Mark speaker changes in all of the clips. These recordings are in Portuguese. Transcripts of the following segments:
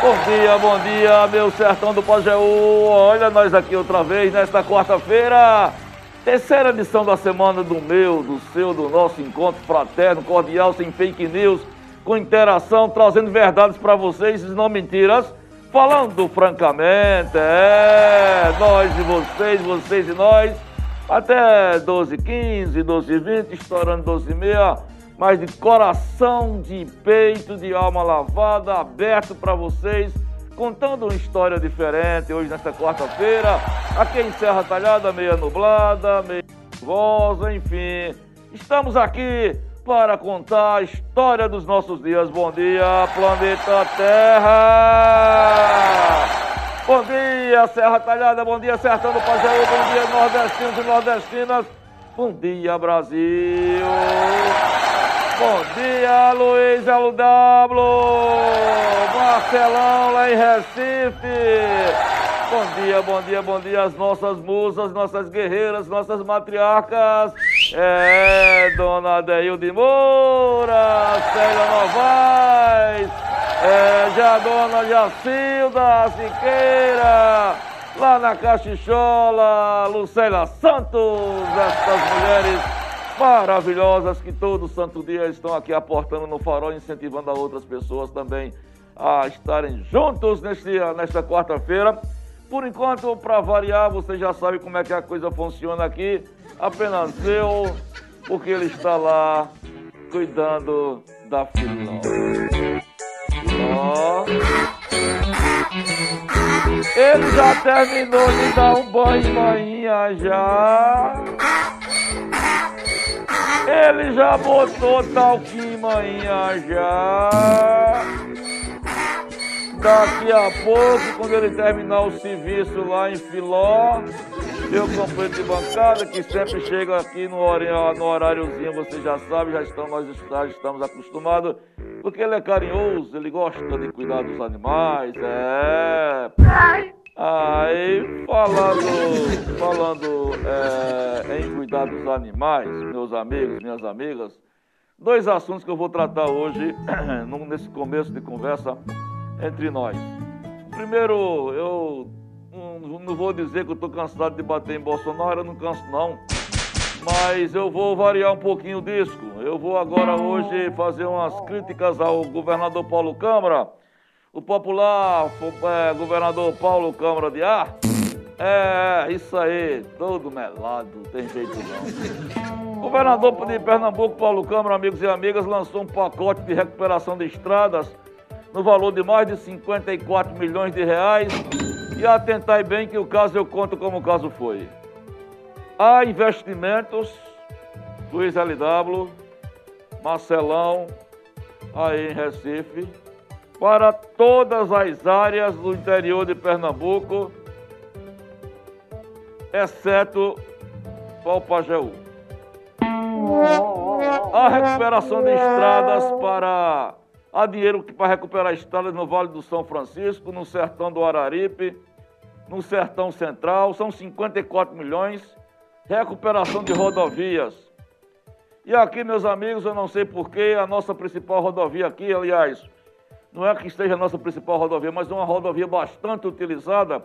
Speaker 1: Bom dia, bom dia, meu sertão do Pajeú. Olha nós aqui outra vez nesta quarta-feira. Terceira edição da semana do meu, do seu, do nosso encontro fraterno, cordial, sem fake news, com interação, trazendo verdades para vocês não mentiras. Falando francamente, é, nós e vocês, vocês e nós, até 12h15, 12h20, estourando 12h30 mas de coração, de peito, de alma lavada, aberto para vocês, contando uma história diferente hoje nesta quarta-feira, aqui em Serra Talhada, meia nublada, meia chuvosa, enfim. Estamos aqui para contar a história dos nossos dias. Bom dia, planeta Terra! Bom dia, Serra Talhada, bom dia, Sertão do Pajeú, bom dia, nordestinos e nordestinas. Bom dia, Brasil! Bom dia, Luiz LW, Marcelão lá em Recife. Bom dia, bom dia, bom dia às nossas musas, nossas guerreiras, nossas matriarcas. É, Dona Deilde Moura, Célia Novaes, é, já Dona Jacilda Siqueira, lá na Cachichola, Lucélia Santos, estas mulheres maravilhosas que todo santo dia estão aqui aportando no farol, incentivando a outras pessoas também a estarem juntos neste, nesta quarta-feira. Por enquanto, para variar, você já sabe como é que a coisa funciona aqui. Apenas eu, porque ele está lá cuidando da filó. Ó. Ele já terminou de dar um banho manhã já. Ele já botou talquinho manhã já. Daqui a pouco, quando ele terminar o serviço lá em Filó, meu companheiro de bancada, que sempre chega aqui no, horário, no horáriozinho, você já sabe, já estamos, nós já estamos acostumados, porque ele é carinhoso, ele gosta de cuidar dos animais, é. Aí, falando, falando é, em cuidar dos animais, meus amigos, minhas amigas, dois assuntos que eu vou tratar hoje, nesse começo de conversa entre nós. Primeiro, eu não, vou dizer que eu estou cansado de bater em Bolsonaro, eu não canso não, mas eu vou variar um pouquinho o disco. Eu vou agora hoje fazer umas críticas ao governador Paulo Câmara, o popular é, governador Paulo Câmara de Ar. É, isso aí, todo melado, tem jeito não. Governador de Pernambuco, Paulo Câmara, amigos e amigas, lançou um pacote de recuperação de estradas no valor de mais de 54 milhões de reais. E atentai bem que o caso eu conto como o caso foi. Há investimentos, Luiz LW, Marcelão, aí em Recife, para todas as áreas do interior de Pernambuco, exceto Palpajeú. A recuperação de estradas para. Há dinheiro para recuperar estradas no Vale do São Francisco, no sertão do Araripe, no sertão central, são 54 milhões. Recuperação de rodovias. E aqui, meus amigos, eu não sei porquê, a nossa principal rodovia aqui, aliás, não é que esteja a nossa principal rodovia, mas uma rodovia bastante utilizada,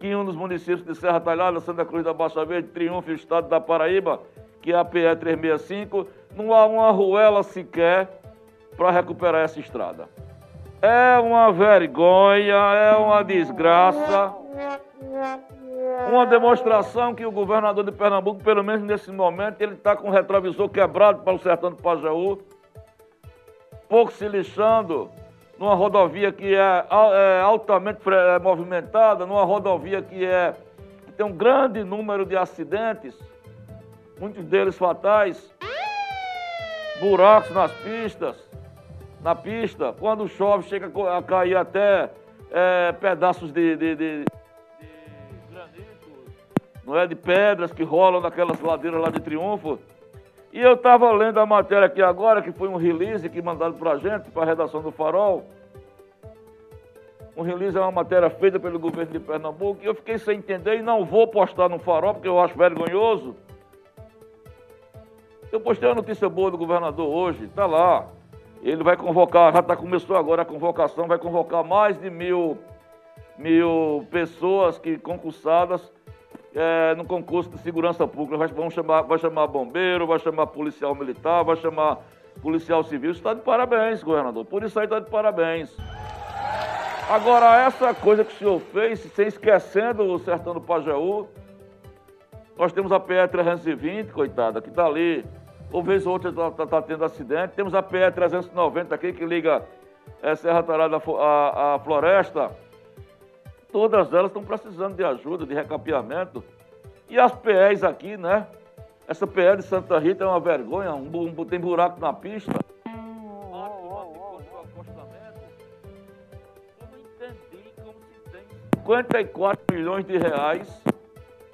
Speaker 1: que em um dos municípios de Serra Talhada, Santa Cruz da Baixa Verde, Triunfo, Estado da Paraíba, que é a PE 365, não há uma ruela sequer para recuperar essa estrada. É uma vergonha, é uma desgraça, uma demonstração que o governador de Pernambuco, pelo menos nesse momento, ele está com o retrovisor quebrado para o sertão do Pajaú, pouco se lixando numa rodovia que é, é altamente é, movimentada, numa rodovia que, é, que tem um grande número de acidentes, muitos deles fatais, buracos nas pistas, na pista, quando chove chega a cair até é, pedaços de, de, de, de, granito, não é? De pedras que rolam naquelas ladeiras lá de Triunfo. E eu estava lendo a matéria aqui agora, que foi um release que mandaram para a gente, para a redação do Farol. Um release é uma matéria feita pelo governo de Pernambuco e eu fiquei sem entender e não vou postar no Farol porque eu acho vergonhoso. Eu postei uma notícia boa do governador hoje, está lá. Ele vai convocar, já tá, começou agora a convocação, vai convocar mais de mil, mil pessoas que concursadas é, no concurso de segurança pública. Vai, chamar, vai chamar bombeiro, vai chamar policial militar, vai chamar policial civil. Está de parabéns, governador. Por isso aí está de parabéns. Agora, essa coisa que o senhor fez, sem esquecendo o sertão do Pajeú, nós temos a PE 320, coitada, que está ali ou vez ou outra está tá, tá tendo acidente. Temos a PE 390 aqui que liga é, Serra Tarada à, floresta. Todas elas estão precisando de ajuda, de recapeamento. E as PEs aqui, né? Essa PE de Santa Rita é uma vergonha, um, um, tem buraco na pista. Tem 54 milhões de reais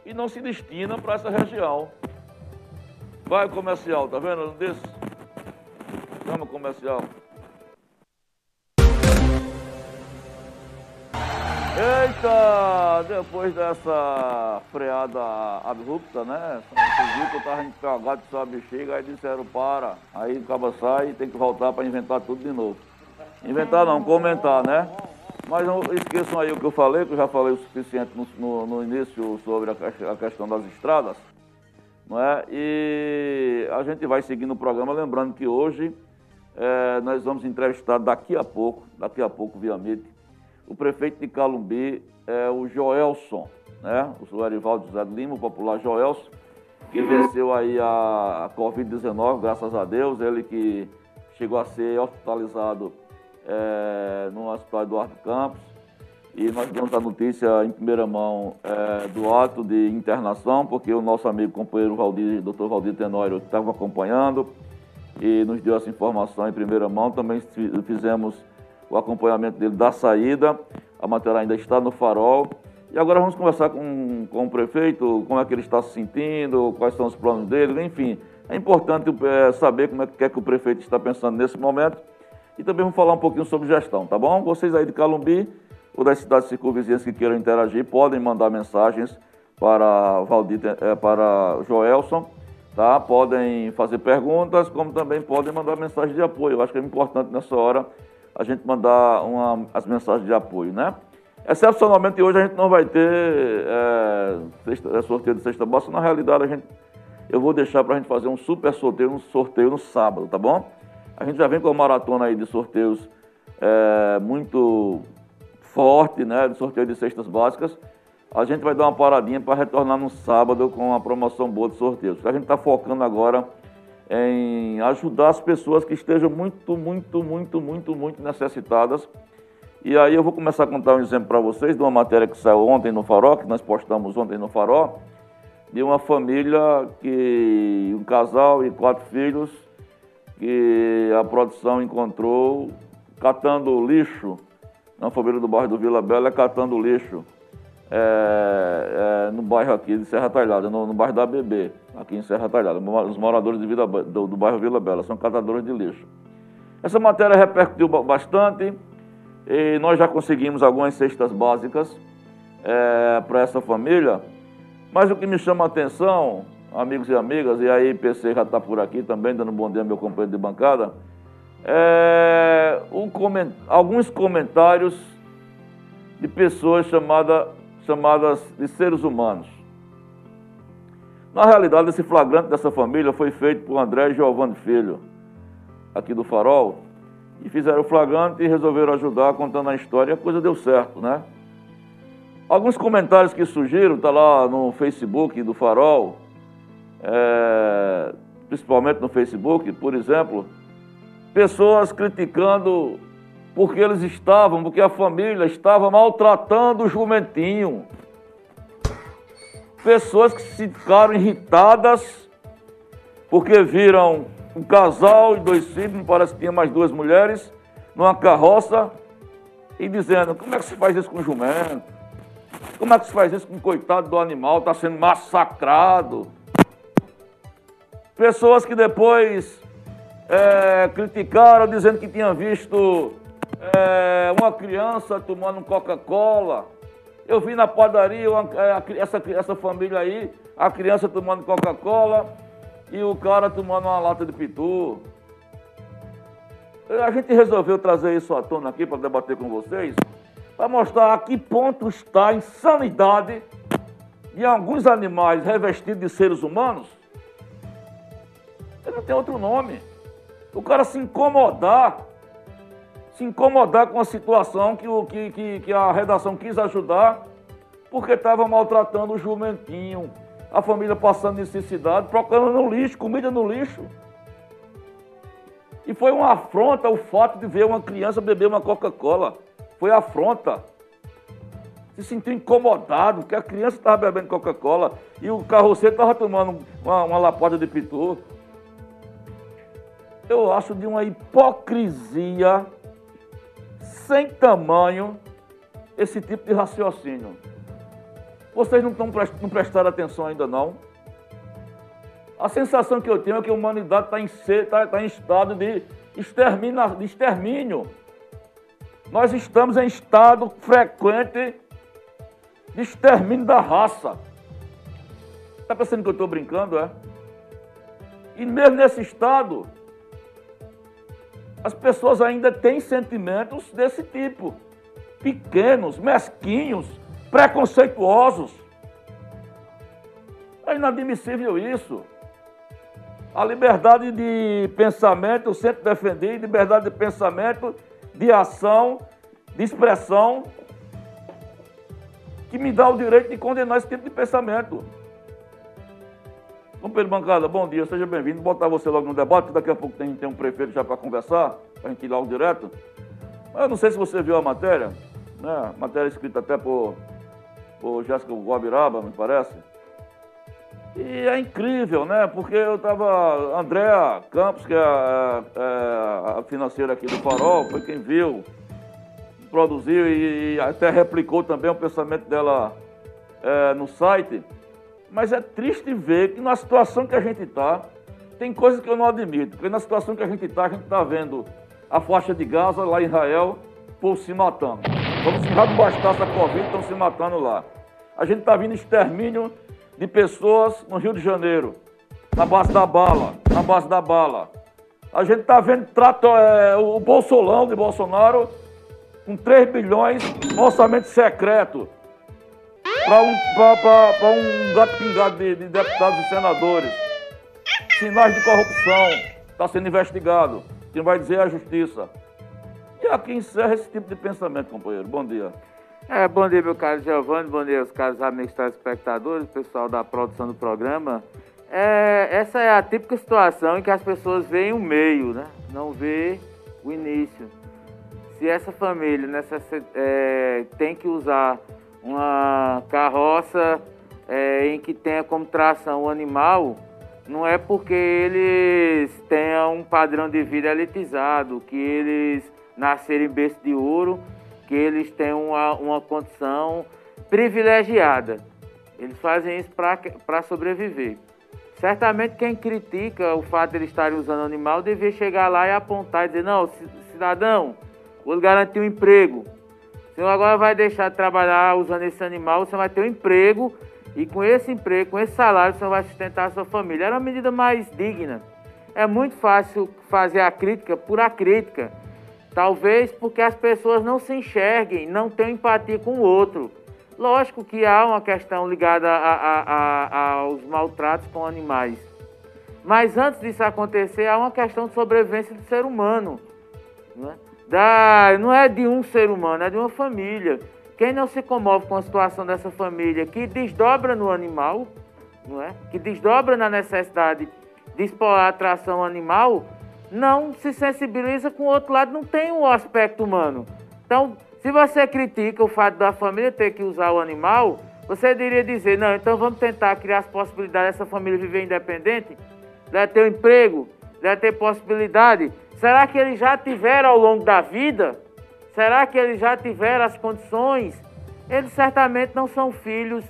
Speaker 1: e não se destina para essa região. Vai comercial, tá vendo? Não? Chama comercial. Eita! Depois dessa freada abrupta, né? Você viu que eu tava empregado com sua bexiga, aí disseram para. Aí o cabo sai e tem que voltar para inventar tudo de novo. Inventar não, comentar, né? Mas não esqueçam aí o que eu falei, que eu já falei o suficiente no, no, no início sobre a, a questão das estradas. Não é? E a gente vai seguindo o programa, lembrando que hoje é, nós vamos entrevistar daqui a pouco, daqui a pouco via o prefeito de Calumbi, é, o Joelson, né? o Erivaldo José Lima, o popular Joelson, que venceu aí a, a Covid-19, graças a Deus, ele que chegou a ser hospitalizado é, no Hospital Eduardo Campos, e nós demos a notícia em primeira mão é, do ato de internação, porque o nosso amigo companheiro Valdir, doutor Valdir Tenório, estava acompanhando e nos deu essa informação em primeira mão. Também fizemos o acompanhamento dele da saída, a matéria ainda está no farol. E agora vamos conversar com, com o prefeito, como é que ele está se sentindo, quais são os planos dele, enfim. É importante é, saber como é que, é que o prefeito está pensando nesse momento. E também vamos falar um pouquinho sobre gestão, tá bom? Vocês aí de Calumbi, ou das cidades circunvizinhas que queiram interagir, podem mandar mensagens para, Valdir, eh, para Joelson, tá? podem fazer perguntas, como também podem mandar mensagens de apoio. Eu acho que é importante nessa hora a gente mandar uma, as mensagens de apoio, né? Excepcionalmente hoje a gente não vai ter é, sexta, sorteio de sexta bossa, na realidade a gente, eu vou deixar para a gente fazer um super sorteio, um sorteio no sábado, tá bom? A gente já vem com uma maratona aí de sorteios é, muito forte, né, de sorteio de cestas básicas. A gente vai dar uma paradinha para retornar no sábado com uma promoção boa de sorteios. A gente está focando agora em ajudar as pessoas que estejam muito, muito, muito, muito, muito necessitadas. E aí eu vou começar a contar um exemplo para vocês de uma matéria que saiu ontem no Farol, que nós postamos ontem no Farol, de uma família que um casal e quatro filhos que a produção encontrou catando lixo na família do bairro do Vila Bela, é catando lixo é, é, no bairro aqui de Serra Talhada, no, no, bairro da BB, aqui em Serra Talhada. Os moradores Vila, do, do bairro Vila Bela são catadores de lixo. Essa matéria repercutiu bastante e nós já conseguimos algumas cestas básicas é, para essa família. Mas o que me chama a atenção, amigos e amigas, e aí PC já está por aqui também, dando um bom dia ao meu companheiro de bancada, é, um coment... alguns comentários de pessoas chamada, chamadas de seres humanos. Na realidade, esse flagrante dessa família foi feito por André Giovanni Filho, aqui do Farol, e fizeram o flagrante e resolveram ajudar contando a história, e a coisa deu certo, né? Alguns comentários que surgiram, tá lá no Facebook do Farol, é, principalmente no Facebook, por exemplo, pessoas criticando porque eles estavam, porque a família estava maltratando o jumentinho. Pessoas que ficaram irritadas porque viram um casal e dois filhos, parece que tinha mais duas mulheres, numa carroça, e dizendo, como é que se faz isso com jumento? Como é que se faz isso com o coitado do animal, está sendo massacrado? Pessoas que depois é, criticaram dizendo que tinham visto é, uma criança tomando Coca-Cola. Eu vi na padaria uma, é, essa, essa família aí, a criança tomando Coca-Cola e o cara tomando uma lata de pitu. A gente resolveu trazer isso à tona aqui para debater com vocês, para mostrar a que ponto está a insanidade de alguns animais revestidos de seres humanos. Ele não tem outro nome. O cara se incomodar, se incomodar com a situação que, o, que, que, que a redação quis ajudar, porque estava maltratando o jumentinho, a família passando necessidade, procurando no lixo, comida no lixo. E foi uma afronta o fato de ver uma criança beber uma Coca-Cola. Foi afronta. Se sentiu incomodado, porque a criança estava bebendo Coca-Cola e o carroceiro estava tomando uma, uma lapada de pitu eu acho de uma hipocrisia sem tamanho esse tipo de raciocínio. Vocês não, estão, não prestaram atenção ainda não? A sensação que eu tenho é que a humanidade está em, tá, tá em estado de, extermina, de extermínio. Nós estamos em estado frequente de extermínio da raça. Está pensando que eu estou brincando, é? E mesmo nesse estado, as pessoas ainda têm sentimentos desse tipo. Pequenos, mesquinhos, preconceituosos. É inadmissível isso. A liberdade de pensamento, eu sempre defendi, liberdade de pensamento, de ação, de expressão, que me dá o direito de condenar esse tipo de pensamento. Companheiro Bancada, bom dia, seja bem-vindo. Botar você logo no debate, daqui a pouco tem, tem um prefeito já para conversar, para a gente ir logo direto. Mas eu não sei se você viu a matéria, né? Matéria escrita até por, por Jéssica Guabiraba, me parece. E é incrível, né? Porque eu estava. Andréa Campos, que é a, é a, financeira aqui do Farol, foi quem viu, produziu e, e até replicou também o pensamento dela é, no site. Mas é triste ver que na situação que a gente está, tem coisas que eu não admito. Porque na situação que a gente está, a gente está vendo a faixa de Gaza lá em Israel, por se matando. Como se já bastasse a Covid, estão se matando lá. A gente está vendo extermínio de pessoas no Rio de Janeiro, na base da bala, na base da bala. A gente está vendo trato, é, o Bolsolão de Bolsonaro com 3 bilhões, orçamento secreto para um, um gato pingado de, de deputados e senadores. Sinais de corrupção. Está sendo investigado. Quem vai dizer é a justiça. E aqui encerra esse tipo de pensamento, companheiro. Bom dia.
Speaker 2: É, bom dia, meu caro Giovanni, bom dia aos caros amigos telespectadores, pessoal da produção do programa. É, essa é a típica situação em que as pessoas veem o meio, né? Não vê o início. Se essa família nessa, é, tem que usar uma carroça é, em que tenha como tração o animal, não é porque eles tenham um padrão de vida elitizado, que eles nascerem em berço de ouro, que eles tenham uma, uma condição privilegiada. Eles fazem isso para sobreviver. Certamente quem critica o fato de eles estarem usando animal devia chegar lá e apontar e dizer, não, cidadão, vou garantir um emprego, senhor agora vai deixar de trabalhar usando esse animal, você vai ter um emprego e com esse emprego, com esse salário, você vai sustentar a sua família. Era uma medida mais digna. É muito fácil fazer a crítica por a crítica. Talvez porque as pessoas não se enxerguem, não tenham empatia com o outro. Lógico que há uma questão ligada a, a, a, aos maltratos com animais. Mas antes disso acontecer, há uma questão de sobrevivência do ser humano. Não é? Da, não é de um ser humano, é de uma família. Quem não se comove com a situação dessa família que desdobra no animal, não é? que desdobra na necessidade de explorar a atração animal, não se sensibiliza com o outro lado, não tem o um aspecto humano. Então, se você critica o fato da família ter que usar o animal, você deveria dizer, não, então vamos tentar criar as possibilidades dessa família viver independente, deve ter um emprego, deve ter possibilidade Será que eles já tiveram ao longo da vida? Será que eles já tiveram as condições? Eles certamente não são filhos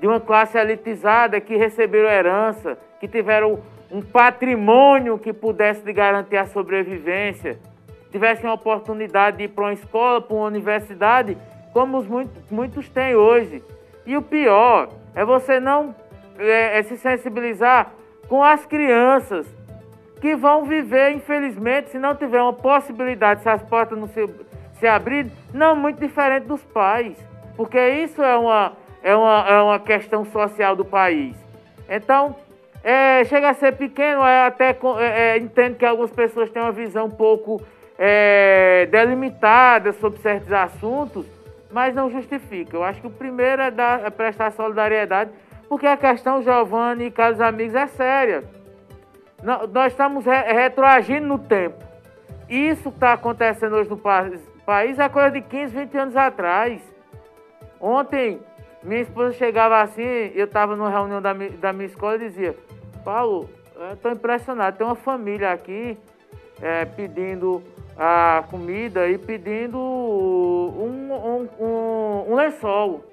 Speaker 2: de uma classe elitizada que receberam herança, que tiveram um patrimônio que pudesse lhe garantir a sobrevivência, tivessem a oportunidade de ir para uma escola, para uma universidade, como os muitos, muitos têm hoje. E o pior é você não é, é se sensibilizar com as crianças que vão viver, infelizmente, se não tiver uma possibilidade, se as portas não se, se abrirem, não muito diferente dos pais. Porque isso é uma, é uma, é uma questão social do país. Então, é, chega a ser pequeno, até é, é, entendo que algumas pessoas têm uma visão um pouco é, delimitada sobre certos assuntos, mas não justifica. Eu acho que o primeiro é, dar, é prestar solidariedade, porque a questão, Giovanni e caros amigos, é séria. Nós estamos re retroagindo no tempo. Isso que está acontecendo hoje no país é coisa de 15, 20 anos atrás. Ontem, minha esposa chegava assim, eu estava numa reunião da, da minha escola e dizia, Paulo, estou impressionado, tem uma família aqui é, pedindo a comida e pedindo um, um, um, um lençol.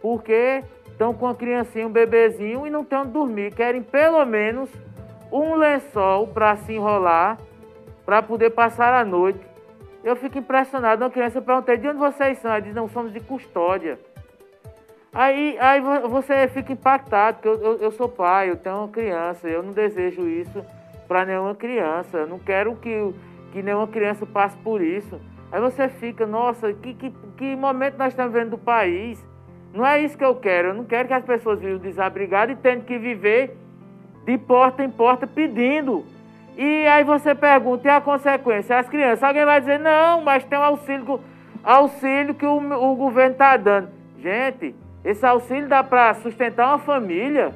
Speaker 2: Porque estão com a criancinha, um bebezinho e não tem onde dormir. Querem pelo menos um lençol para se enrolar, para poder passar a noite. Eu fico impressionado. Uma criança, eu perguntei, de onde vocês são? Ela diz, não, somos de custódia. Aí, aí você fica impactado, porque eu, eu, eu sou pai, eu tenho uma criança, eu não desejo isso para nenhuma criança. Eu não quero que, que nenhuma criança passe por isso. Aí você fica, nossa, que, que, que momento nós estamos vendo do país? Não é isso que eu quero. Eu não quero que as pessoas vivam desabrigadas e tenham que viver de porta em porta pedindo. E aí você pergunta, e a consequência? As crianças, alguém vai dizer, não, mas tem um auxílio, auxílio que o, o governo está dando. Gente, esse auxílio dá para sustentar uma família,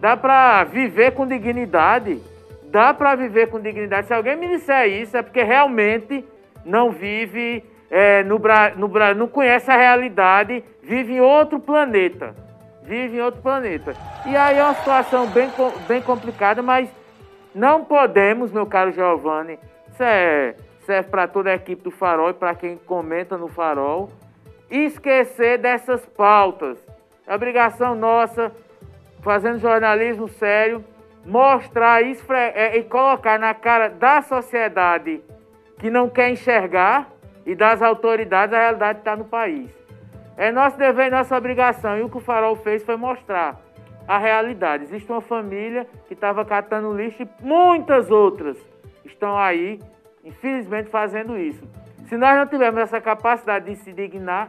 Speaker 2: dá para viver com dignidade, dá para viver com dignidade. Se alguém me disser isso, é porque realmente não vive é, no, no, não conhece a realidade, vive em outro planeta vive em outro planeta. E aí é uma situação bem, bem complicada, mas não podemos, meu caro Giovanni, isso é, serve para toda a equipe do Farol e para quem comenta no Farol, esquecer dessas pautas. É obrigação nossa, fazendo jornalismo sério, mostrar é, e colocar na cara da sociedade que não quer enxergar e das autoridades a realidade que está no país. É nosso dever e nossa obrigação. E o que o Farol fez foi mostrar a realidade. Existe uma família que estava catando lixo e muitas outras estão aí, infelizmente, fazendo isso. Se nós não tivermos essa capacidade de se dignar,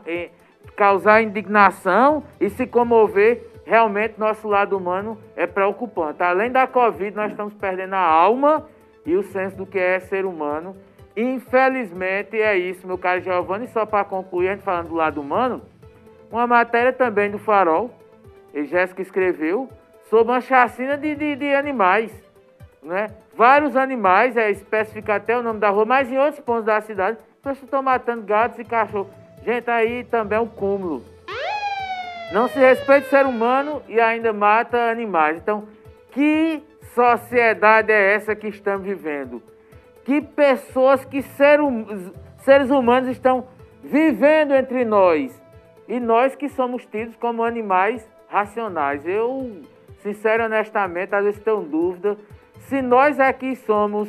Speaker 2: causar indignação e se comover, realmente nosso lado humano é preocupante. Além da Covid, nós estamos perdendo a alma e o senso do que é ser humano. Infelizmente é isso, meu caro Giovanni. Só para concluir, a gente falando do lado humano, uma matéria também do Farol, e Jéssica escreveu, sobre uma chacina de, de, de animais. Né? Vários animais, é, especifica até o nome da rua, mas em outros pontos da cidade, pessoas estão matando gatos e cachorros. Gente, aí também é um cúmulo. Não se respeita o ser humano e ainda mata animais. Então, que sociedade é essa que estamos vivendo? Que pessoas, que ser, hum, seres humanos estão vivendo entre nós? E nós que somos tidos como animais racionais. Eu, sincero honestamente, às vezes tenho dúvida se nós é que somos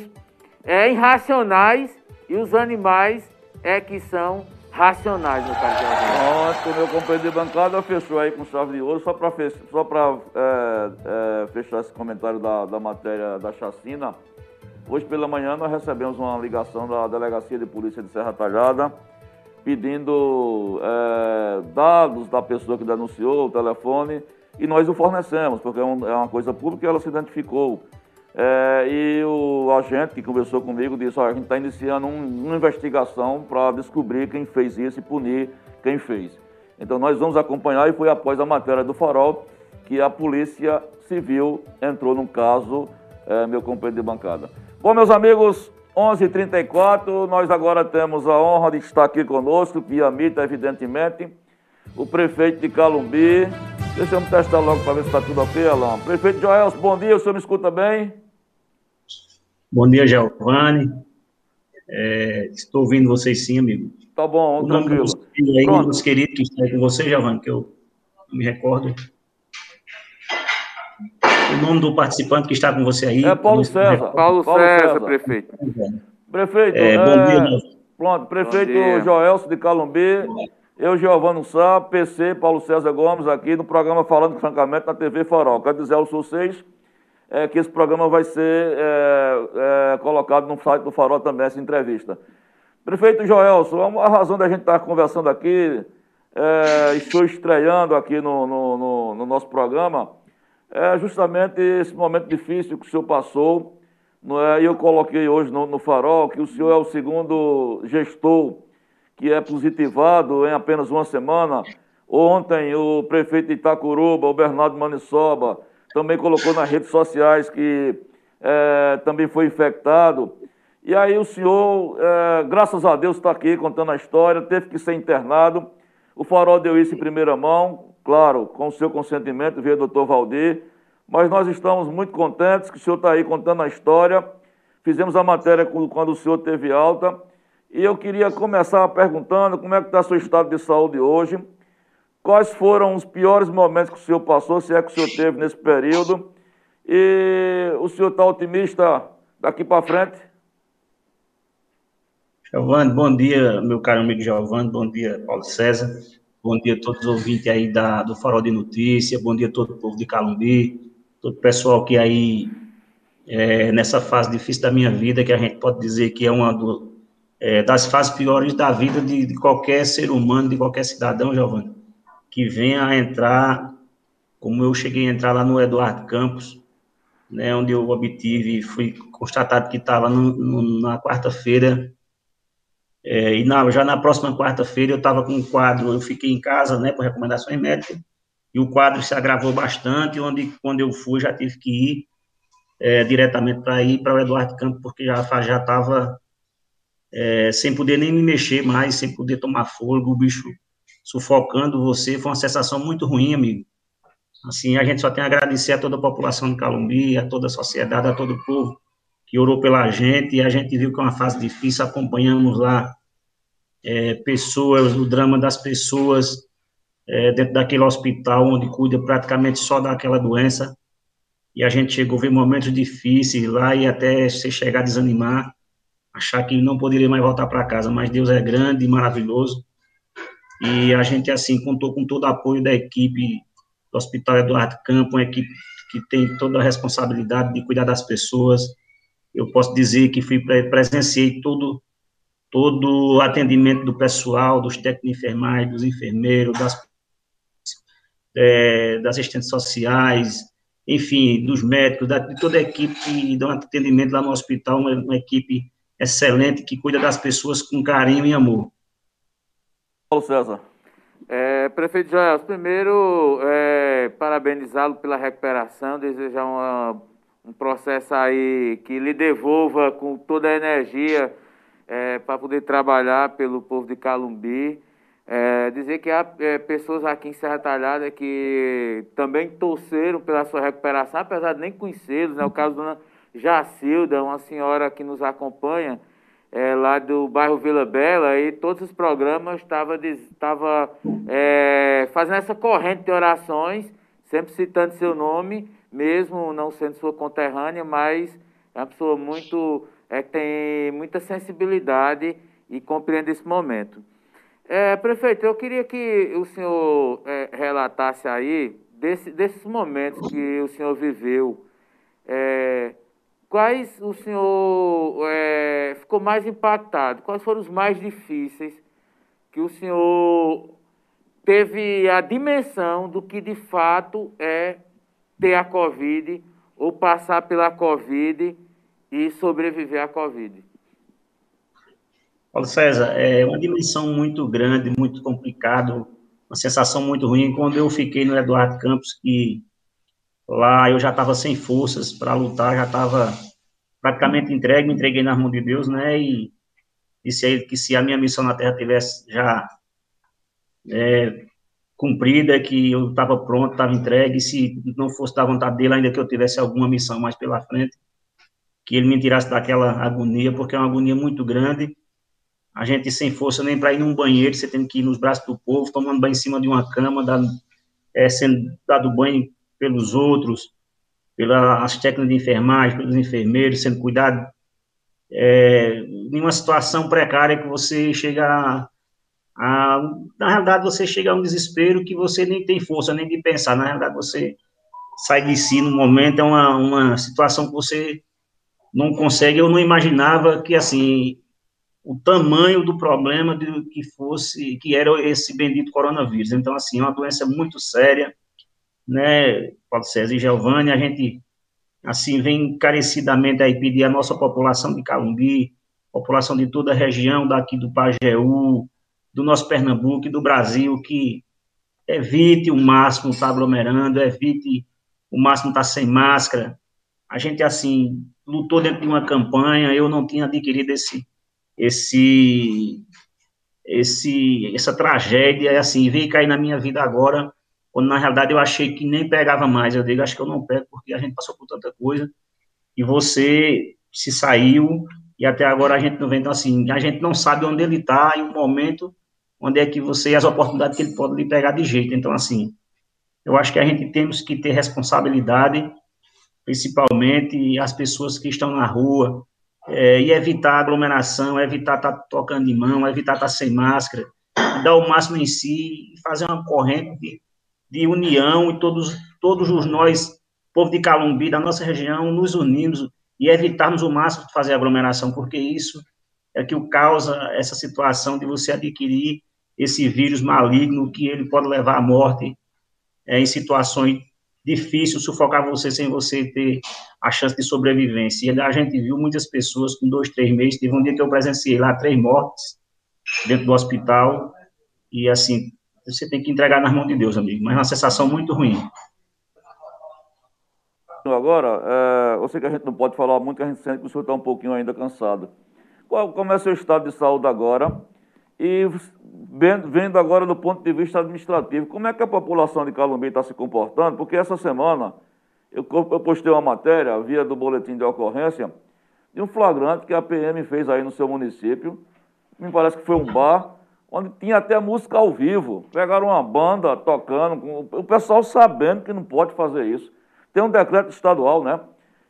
Speaker 2: é, irracionais e os animais é que são racionais, meu caro
Speaker 1: Nossa, meu companheiro de bancada fechou aí com chave de ouro, só para é, é, fechar esse comentário da, da matéria da chacina. Hoje pela manhã nós recebemos uma ligação da Delegacia de Polícia de Serra Talhada, pedindo é, dados da pessoa que denunciou, o telefone, e nós o fornecemos, porque é, um, é uma coisa pública e ela se identificou. É, e o agente que conversou comigo disse: a gente está iniciando um, uma investigação para descobrir quem fez isso e punir quem fez. Então nós vamos acompanhar e foi após a matéria do Farol que a Polícia Civil entrou no caso, é, meu companheiro de bancada. Bom, meus amigos, 11h34, nós agora temos a honra de estar aqui conosco, via mita, evidentemente, o prefeito de Calumbi. Deixa eu testar logo para ver se está tudo ok, Alain. Prefeito Joelson, bom dia, o senhor me escuta bem?
Speaker 3: Bom dia, Giovanni. É, estou ouvindo vocês sim, amigo.
Speaker 1: Tá bom, tranquilo.
Speaker 3: Aí, Pronto. querido que está aí com você, Giovanni, que eu me recordo. O nome do participante que está com você aí.
Speaker 1: É Paulo César.
Speaker 2: Paulo, Paulo César, César, prefeito.
Speaker 1: Prefeito, é, bom é, dia. Pronto, prefeito Joelso de Calumbi, eu, Giovanni Sá, PC, Paulo César Gomes, aqui no programa Falando Francamente na TV Farol. Quero dizer aos vocês é, que esse programa vai ser é, é, colocado no site do Farol também, essa entrevista. Prefeito Joelson, a razão da gente estar conversando aqui, é, estou estreando aqui no, no, no, no nosso programa, é justamente esse momento difícil que o senhor passou. Não é? Eu coloquei hoje no, no farol que o senhor é o segundo gestor que é positivado em apenas uma semana. Ontem, o prefeito de Itacuruba, o Bernardo Manissoba, também colocou nas redes sociais que é, também foi infectado. E aí o senhor, é, graças a Deus, está aqui contando a história, teve que ser internado. O farol deu isso em primeira mão, claro, com o seu consentimento, via doutor Valdir, mas nós estamos muito contentes que o senhor está aí contando a história. Fizemos a matéria quando o senhor teve alta. E eu queria começar perguntando como é que está o seu estado de saúde hoje, quais foram os piores momentos que o senhor passou, se é que o senhor teve nesse período, e o senhor está otimista daqui para frente?
Speaker 3: Giovanni, bom dia, meu caro amigo Giovanni, bom dia, Paulo César. Bom dia a todos os ouvintes aí da, do Farol de Notícia, bom dia a todo o povo de Calumbi, todo o pessoal que aí, é, nessa fase difícil da minha vida, que a gente pode dizer que é uma do, é, das fases piores da vida de, de, qualquer ser humano, de qualquer cidadão, Giovanni, que venha a entrar, como eu cheguei a entrar lá no Eduardo Campos, né, onde eu obtive, fui constatado que estava na quarta-feira é, e na, já na próxima quarta-feira eu estava com um quadro, eu fiquei em casa, né, por recomendações médicas, e o quadro se agravou bastante, onde quando eu fui já tive que ir é, diretamente para ir para o Eduardo Campos, porque já já estava é, sem poder nem me mexer mais, sem poder tomar fôlego, o bicho sufocando você, foi uma sensação muito ruim, amigo. Assim, a gente só tem a agradecer a toda a população de Calumbi, a toda a sociedade, a todo o povo, que orou pela gente, e a gente viu que é uma fase difícil, acompanhamos lá é, pessoas, o drama das pessoas é, dentro daquele hospital onde cuida praticamente só daquela doença, e a gente chegou a ver momentos difíceis lá e até se chegar a desanimar, achar que não poderia mais voltar para casa, mas Deus é grande e maravilhoso, e a gente, assim, contou com todo o apoio da equipe do Hospital Eduardo Campo, uma equipe que tem toda a responsabilidade de cuidar das pessoas, eu posso dizer que fui presenciei todo todo o atendimento do pessoal, dos técnicos de enfermagem, dos enfermeiros, das, é, das assistentes sociais, enfim, dos médicos, da, de toda a equipe que um atendimento lá no hospital, uma, uma equipe excelente que cuida das pessoas com carinho e amor.
Speaker 1: Paulo César.
Speaker 2: É, prefeito Joel, primeiro, é, parabenizá-lo pela recuperação, desejar uma um processo aí que lhe devolva com toda a energia é, para poder trabalhar pelo povo de Calumbi. É, dizer que há é, pessoas aqui em Serra Talhada que também torceram pela sua recuperação, apesar de nem conhecê-los, né? O caso da dona Jacilda, uma senhora que nos acompanha, é, lá do bairro Vila Bela, e todos os programas estavam tava, é, fazendo essa corrente de orações, sempre citando seu nome, mesmo não sendo sua conterrânea, mas é uma pessoa muito é, que tem muita sensibilidade e compreende esse momento. É, prefeito, eu queria que o senhor é, relatasse aí desse, desses momentos que o senhor viveu. É, quais o senhor é, ficou mais impactado? Quais foram os mais difíceis que o senhor teve a dimensão do que de fato é ter a Covid ou passar pela Covid e sobreviver à Covid?
Speaker 3: Paulo César, é uma dimensão muito grande, muito complicado, uma sensação muito ruim. Quando eu fiquei no Eduardo Campos, que lá eu já estava sem forças para lutar, já estava praticamente entregue, me entreguei nas mãos de Deus, né? E disse a ele que se a minha missão na Terra tivesse já é, cumprida, que eu estava pronto, estava entregue, se não fosse da vontade dele, ainda que eu tivesse alguma missão mais pela frente. que ele me tirasse daquela agonia, porque é uma agonia muito grande. A gente sem força nem para ir num banheiro, você tem que ir nos braços do povo, tomando banho em cima de uma cama, dando, é, sendo dado banho pelos outros, pelas técnicas de enfermagem, pelos enfermeiros, sendo cuidado é, em uma situação precária que você chega a, a, na realidade você chega a um desespero que você nem tem força nem de pensar, na realidade você sai de si no momento, é uma, uma situação que você não consegue, eu não imaginava que, assim, o tamanho do problema de, que fosse, que era esse bendito coronavírus. Então, assim, é uma doença muito séria, né, Paulo César e Giovanni, a gente, assim, vem encarecidamente aí pedir a nossa população de Calumbi, população de toda a região daqui do Pajeú, do nosso Pernambuco e do Brasil, que evite o máximo estar aglomerando, evite o máximo estar sem máscara. A gente, assim, lutou dentro de uma campanha, eu não tinha adquirido esse, esse, esse, essa tragédia, assim, veio cair na minha vida agora, quando na realidade eu achei que nem pegava mais, eu digo, acho que eu não pego, porque a gente passou por tanta coisa, e você se saiu, e até agora a gente não vem, então assim, a gente não sabe onde ele está, e o momento onde é que você, as oportunidades que ele pode lhe pegar de jeito, então assim, eu acho que a gente temos que ter responsabilidade, principalmente as pessoas que estão na rua, é, e evitar aglomeração, evitar estar tá tocando de mão, evitar estar tá sem máscara, dar o máximo em si, fazer uma corrente de, de união e todos, todos os nós, povo de Calumbi, da nossa região, nos unimos e evitarmos o máximo de fazer aglomeração, porque isso é que o causa essa situação de você adquirir esse vírus maligno que ele pode levar à morte é, em situações difícil sufocar você sem você ter a chance de sobrevivência. E a gente viu muitas pessoas com dois, três meses. Teve um dia que eu presenciei lá três mortes dentro do hospital. E assim, você tem que entregar nas mãos de Deus, amigo. Mas é uma sensação muito ruim.
Speaker 1: Agora, é, eu sei que a gente não pode falar muito, que a gente sente que o senhor está um pouquinho ainda cansado. Qual, como é o seu estado de saúde agora? E vendo agora do ponto de vista administrativo, como é que a população de Calumbi está se comportando? Porque essa semana eu, eu postei uma matéria via do boletim de ocorrência de um flagrante que a PM fez aí no seu município. Me parece que foi um bar onde tinha até música ao vivo. Pegaram uma banda tocando, o pessoal sabendo que não pode fazer isso. Tem um decreto estadual, né?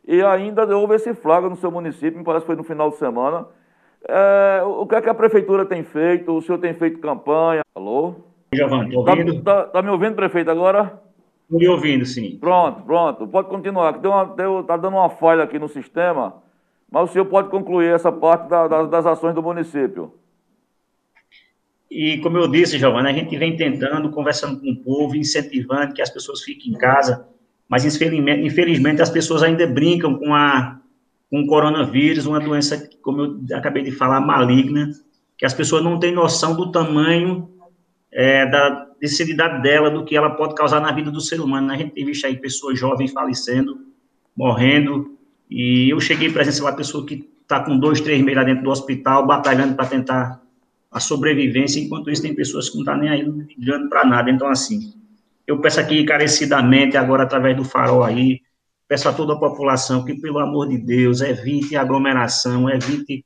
Speaker 1: E ainda houve esse flagra no seu município, me parece que foi no final de semana é, o que é que a prefeitura tem feito? O senhor tem feito campanha? Alô?
Speaker 3: Giovanni, estou ouvindo?
Speaker 1: Tá, tá, tá, me ouvindo, prefeito, agora?
Speaker 3: Estou me ouvindo, sim.
Speaker 1: Pronto, pronto. Pode continuar. Está dando uma falha aqui no sistema, mas o senhor pode concluir essa parte da, da, das ações do município.
Speaker 3: E como eu disse, Giovanni, a gente vem tentando, conversando com o povo, incentivando que as pessoas fiquem em casa, mas infelizmente, infelizmente as pessoas ainda brincam com a com o coronavírus, uma doença, como eu acabei de falar, maligna, que as pessoas não têm noção do tamanho é, da densidade dela, do que ela pode causar na vida do ser humano. A gente tem visto aí pessoas jovens falecendo, morrendo, e eu cheguei a presenciar uma pessoa que está com dois, três meses lá dentro do hospital, batalhando para tentar a sobrevivência, enquanto isso tem pessoas que não estão tá nem aí ligando para nada. Então, assim, eu peço aqui encarecidamente, agora através do farol aí, Peço a toda a população que, pelo amor de Deus, evite aglomeração, evite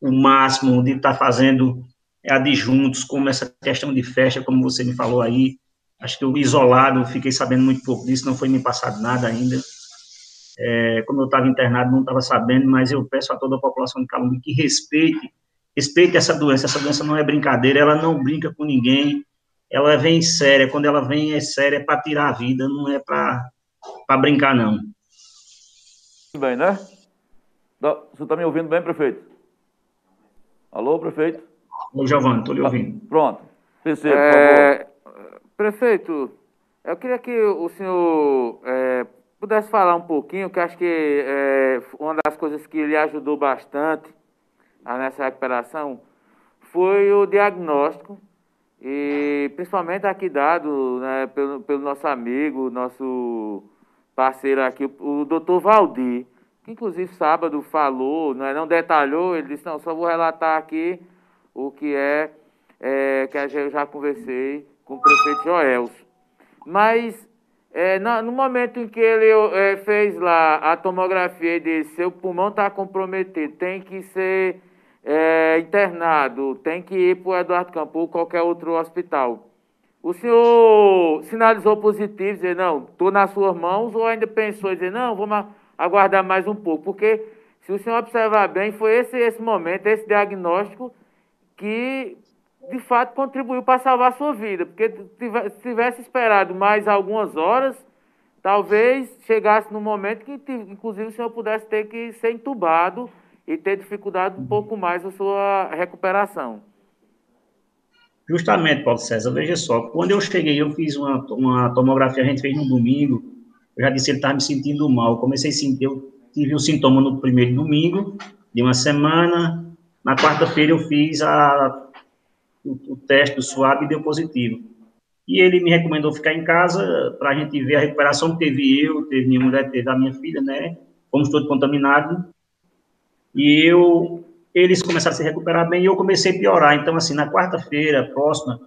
Speaker 3: o máximo de estar tá fazendo adjuntos, como essa questão de festa, como você me falou aí. Acho que eu isolado, fiquei sabendo muito pouco disso, não foi me passado nada ainda. É, como eu estava internado, não estava sabendo, mas eu peço a toda a população de Calumbi que respeite, respeite essa doença. Essa doença não é brincadeira, ela não brinca com ninguém, ela vem séria. Quando ela vem é séria, é para tirar a vida, não é para brincar, não
Speaker 1: bem, né? Você está me ouvindo bem, prefeito? Alô, prefeito?
Speaker 3: Oi, Giovanni, estou lhe ouvindo.
Speaker 1: Pronto. Terceiro, é... por
Speaker 2: favor. Prefeito, eu queria que o senhor é, pudesse falar um pouquinho, que acho que é, uma das coisas que lhe ajudou bastante nessa recuperação foi o diagnóstico, e principalmente aqui dado né, pelo, pelo nosso amigo, nosso parceiro aqui, o, doutor Valdir, que inclusive sábado falou, não, é, não detalhou, ele disse, não, só vou relatar aqui o que é, é que eu já conversei com o prefeito Joelso. Mas é, no, momento em que ele é, fez lá a tomografia e disse, seu pulmão está comprometido, tem que ser é, internado, tem que ir para o Eduardo Campos ou qualquer outro hospital. O senhor sinalizou positivo, dizer, não, estou nas suas mãos, ou ainda pensou, dizer, não, vamos aguardar mais um pouco, porque se o senhor observar bem, foi esse, esse momento, esse diagnóstico que de fato contribuiu para salvar a sua vida, porque se tivesse esperado mais algumas horas, talvez chegasse no momento que, inclusive, o senhor pudesse ter que ser entubado e ter dificuldade um pouco mais a sua recuperação.
Speaker 3: Justamente, Paulo César, veja só, quando eu cheguei, eu fiz uma, uma tomografia, a gente fez no domingo, eu já disse, ele estava me sentindo mal, eu comecei a sentir, eu tive um sintoma no primeiro domingo, de uma semana, na quarta-feira eu fiz a o, o teste do SWAB e deu positivo. E ele me recomendou ficar em casa para a gente ver a recuperação. Teve eu, teve minha mulher, teve a minha filha, né? Fomos todos contaminados. E eu, eles começaram a se recuperar bem e eu comecei a piorar. Então, assim, na quarta-feira próxima,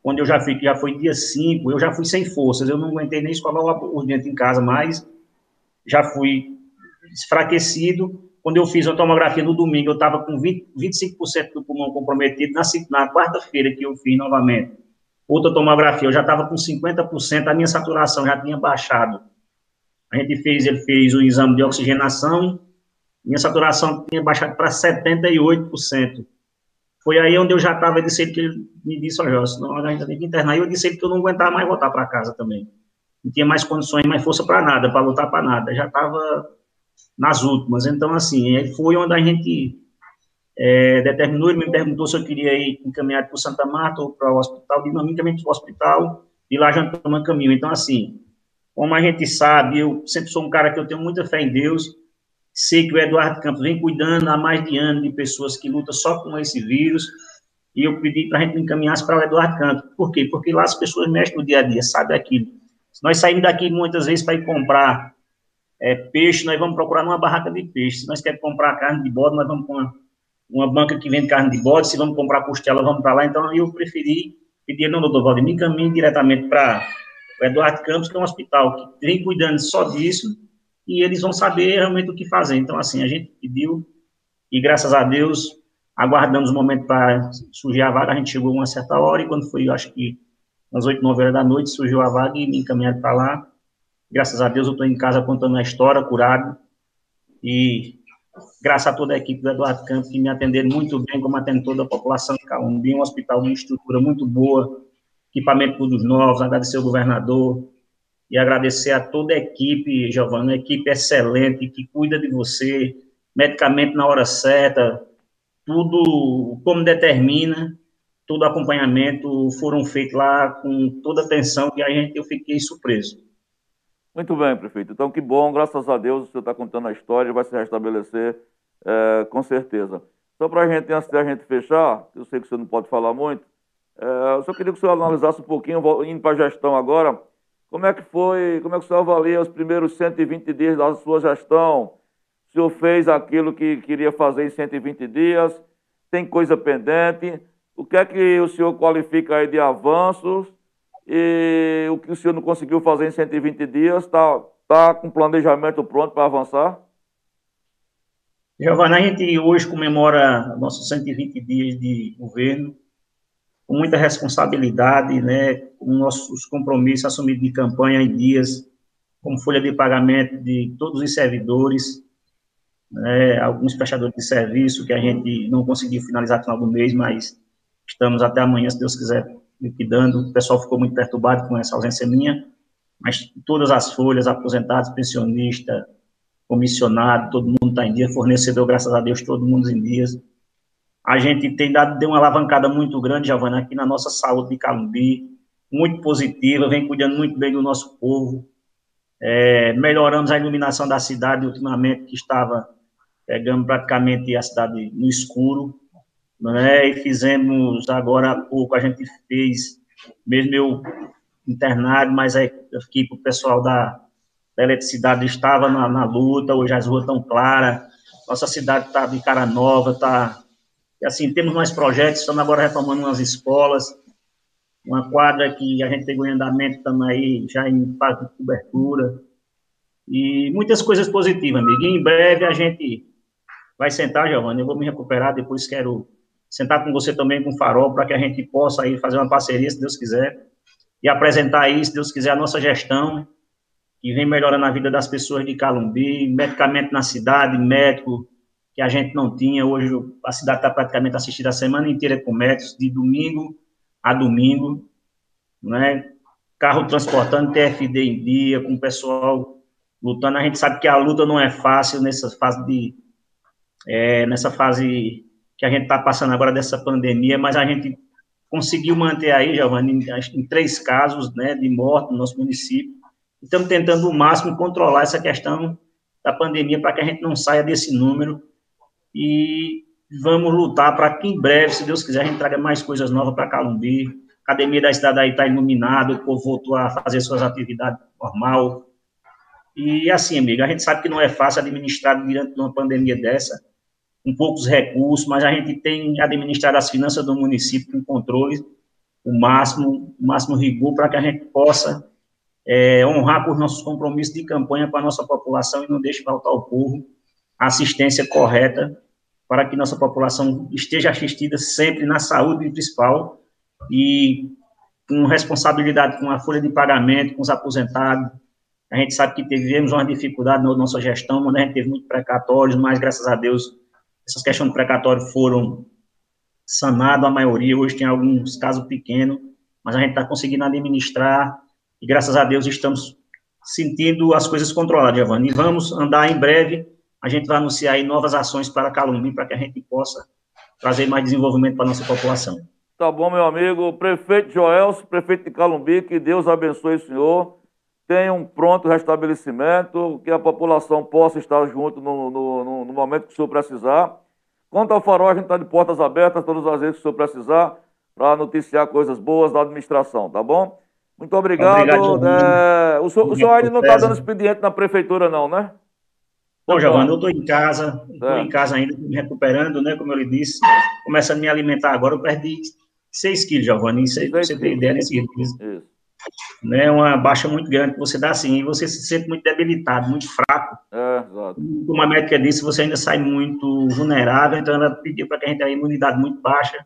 Speaker 3: quando eu já fui, já foi dia 5, eu já fui sem forças. Eu não aguentei nem escovar o dente em casa mais. Já fui enfraquecido. Quando eu fiz a tomografia no domingo, eu estava com 20, 25% do pulmão comprometido. Na, na quarta-feira que eu fiz novamente, outra tomografia, eu já estava com 50%, a minha saturação já tinha baixado. A gente fez, ele fez o exame de oxigenação, minha saturação tinha baixado para 78%. Foi aí onde eu já estava, disse ele que ele me disse, olha, senão a gente tem que internar. E eu disse ele que eu não aguentava mais voltar para casa também. Não tinha mais condições, mais força para nada, para lutar para nada. Já estava nas últimas. Então, assim, foi onde a gente é, determinou, ele me perguntou se eu queria ir encaminhado para o Santa Marta ou para o hospital, dinamicamente para o hospital, e lá já tomando caminho. Então, assim, como a gente sabe, eu sempre sou um cara que eu tenho muita fé em Deus, sei que o Eduardo Campos vem cuidando há mais de ano de pessoas que lutam só com esse vírus, e eu pedi para a gente me encaminhasse para o Eduardo Campos. Por quê? Porque lá as pessoas mexem no dia a dia, sabe aquilo. Se nós saímos daqui muitas vezes para ir comprar é, peixe, nós vamos procurar numa barraca de peixe. Se nós queremos comprar carne de bode, nós vamos para uma, uma, banca que vende carne de bode. Se vamos comprar costela, vamos para lá. Então, eu preferi pedir, não, doutor Valdemir, me caminhe diretamente para o Eduardo Campos, que é um hospital que vem cuidando só disso, e eles vão saber realmente o que fazer. Então, assim, a gente pediu, e graças a Deus, aguardamos o momento para surgir a vaga, a gente chegou a uma certa hora, e quando foi, acho que às 8, 9 horas da noite, surgiu a vaga e me encaminharam para lá, Graças a Deus eu estou em casa contando a história, curado. E graças a toda a equipe do Eduardo Campos, que me atenderam muito bem, como atende toda a população de Calumbi, um hospital de estrutura muito boa, equipamento todos novos, agradecer ao governador e agradecer a toda a equipe, Giovana, uma equipe excelente, que cuida de você, medicamento na hora certa, tudo como determina, todo acompanhamento foram feitos lá com toda atenção e a gente eu fiquei surpreso.
Speaker 1: Muito bem, prefeito. Então, que bom, graças a Deus, o senhor está contando a história, vai se restabelecer é, com certeza. Só para a gente, antes da gente fechar, eu sei que o senhor não pode falar muito, é, eu só queria que o senhor analisasse um pouquinho, indo para a gestão agora, como é que foi, como é que o senhor avalia os primeiros 120 dias da sua gestão? O senhor fez aquilo que queria fazer em 120 dias? Tem coisa pendente? O que é que o senhor qualifica aí de avanços? E o que o senhor não conseguiu fazer em 120 dias, está tá com planejamento pronto para avançar?
Speaker 3: Giovana, a gente hoje comemora nossos 120 dias de governo com muita responsabilidade, né, com nossos compromissos assumidos de campanha em dias, como folha de pagamento de todos os servidores, né, alguns prestadores de serviço que a gente não conseguiu finalizar no final do mês, mas estamos até amanhã, se Deus quiser, liquidando. O pessoal ficou muito perturbado com essa ausência minha, mas todas as folhas, aposentados, pensionista, comissionado, todo mundo está em dia, fornecedor, graças a Deus, todo mundo em dias. A gente tem dado, deu uma alavancada muito grande, Giovana, aqui na nossa saúde de Calumbi, muito positiva, vem cuidando muito bem do nosso povo. É, melhoramos a iluminação da cidade ultimamente, que estava pegando praticamente a cidade no escuro né? E fizemos agora há pouco, a gente fez, mesmo eu internado, mas a equipe, o pessoal da, da eletricidade estava na, na, luta, hoje as ruas estão claras, nossa cidade está de cara nova, está... Assim, temos mais projetos, estamos agora reformando umas escolas, uma quadra que a gente pegou em andamento também já em fase de cobertura, e muitas coisas positivas, amigo. E em breve a gente vai sentar, Giovanni, eu vou me recuperar, depois quero sentar com você também com o Farol, para que a gente possa aí fazer uma parceria, se Deus quiser, e apresentar aí, se Deus quiser, a nossa gestão, que vem melhorando a vida das pessoas de Calumbi, medicamento na cidade, médico que a gente não tinha, hoje a cidade está praticamente assistida a semana inteira com médicos, de domingo a domingo, né? carro transportando TFD em dia, com o pessoal lutando, a gente sabe que a luta não é fácil nessa fase de, é, nessa fase que a gente está passando agora dessa pandemia, mas a gente conseguiu manter aí, Giovanni, em, três casos né, de morte no nosso município. Estamos tentando o máximo controlar essa questão da pandemia para que a gente não saia desse número e vamos lutar para que em breve, se Deus quiser, a gente traga mais coisas novas para Calumbi. A academia da cidade aí está iluminada, o povo voltou a fazer suas atividades normal. E assim, amigo, a gente sabe que não é fácil administrar diante de uma pandemia dessa, com poucos recursos, mas a gente tem administrado as finanças do município com controle, o máximo, o máximo rigor para que a gente possa é, honrar com os nossos compromissos de campanha com a nossa população e não deixe faltar ao povo a assistência correta para que nossa população esteja assistida sempre na saúde principal e com responsabilidade com a folha de pagamento, com os aposentados. A gente sabe que tivemos uma dificuldade na nossa gestão, onde a gente teve muito precatórios, mas graças a Deus essas questões de precatório foram sanadas, a maioria, hoje tem alguns casos pequenos, mas a gente está conseguindo administrar e graças a Deus estamos sentindo as coisas controladas, Giovanni. E vamos andar em breve, a gente vai anunciar aí novas ações para Calumbi, para que a gente possa trazer mais desenvolvimento para a nossa população.
Speaker 1: Tá bom, meu amigo. Prefeito Joelso, prefeito de Calumbi, que Deus abençoe o senhor. Tenha um pronto restabelecimento, que a população possa estar junto no, no, no momento que o senhor precisar. Quanto ao farol, a gente está de portas abertas todas as vezes que o senhor precisar para noticiar coisas boas da administração, tá bom? Muito obrigado. obrigado é, o, senhor, o senhor ainda não está dando expediente na prefeitura, não, né?
Speaker 3: Bom, Giovanni, eu estou em casa, estou é. em casa ainda, me recuperando, né? Como eu lhe disse, começando a me alimentar agora, eu perdi 6 quilos, Giovanni, aí, você tem ideia nesse ritmo. Isso né, uma baixa muito grande que você dá assim, e você se sente muito debilitado, muito fraco. É, exato. Como a médica disse, você ainda sai muito vulnerável, então ela pediu para que a gente tenha imunidade muito baixa,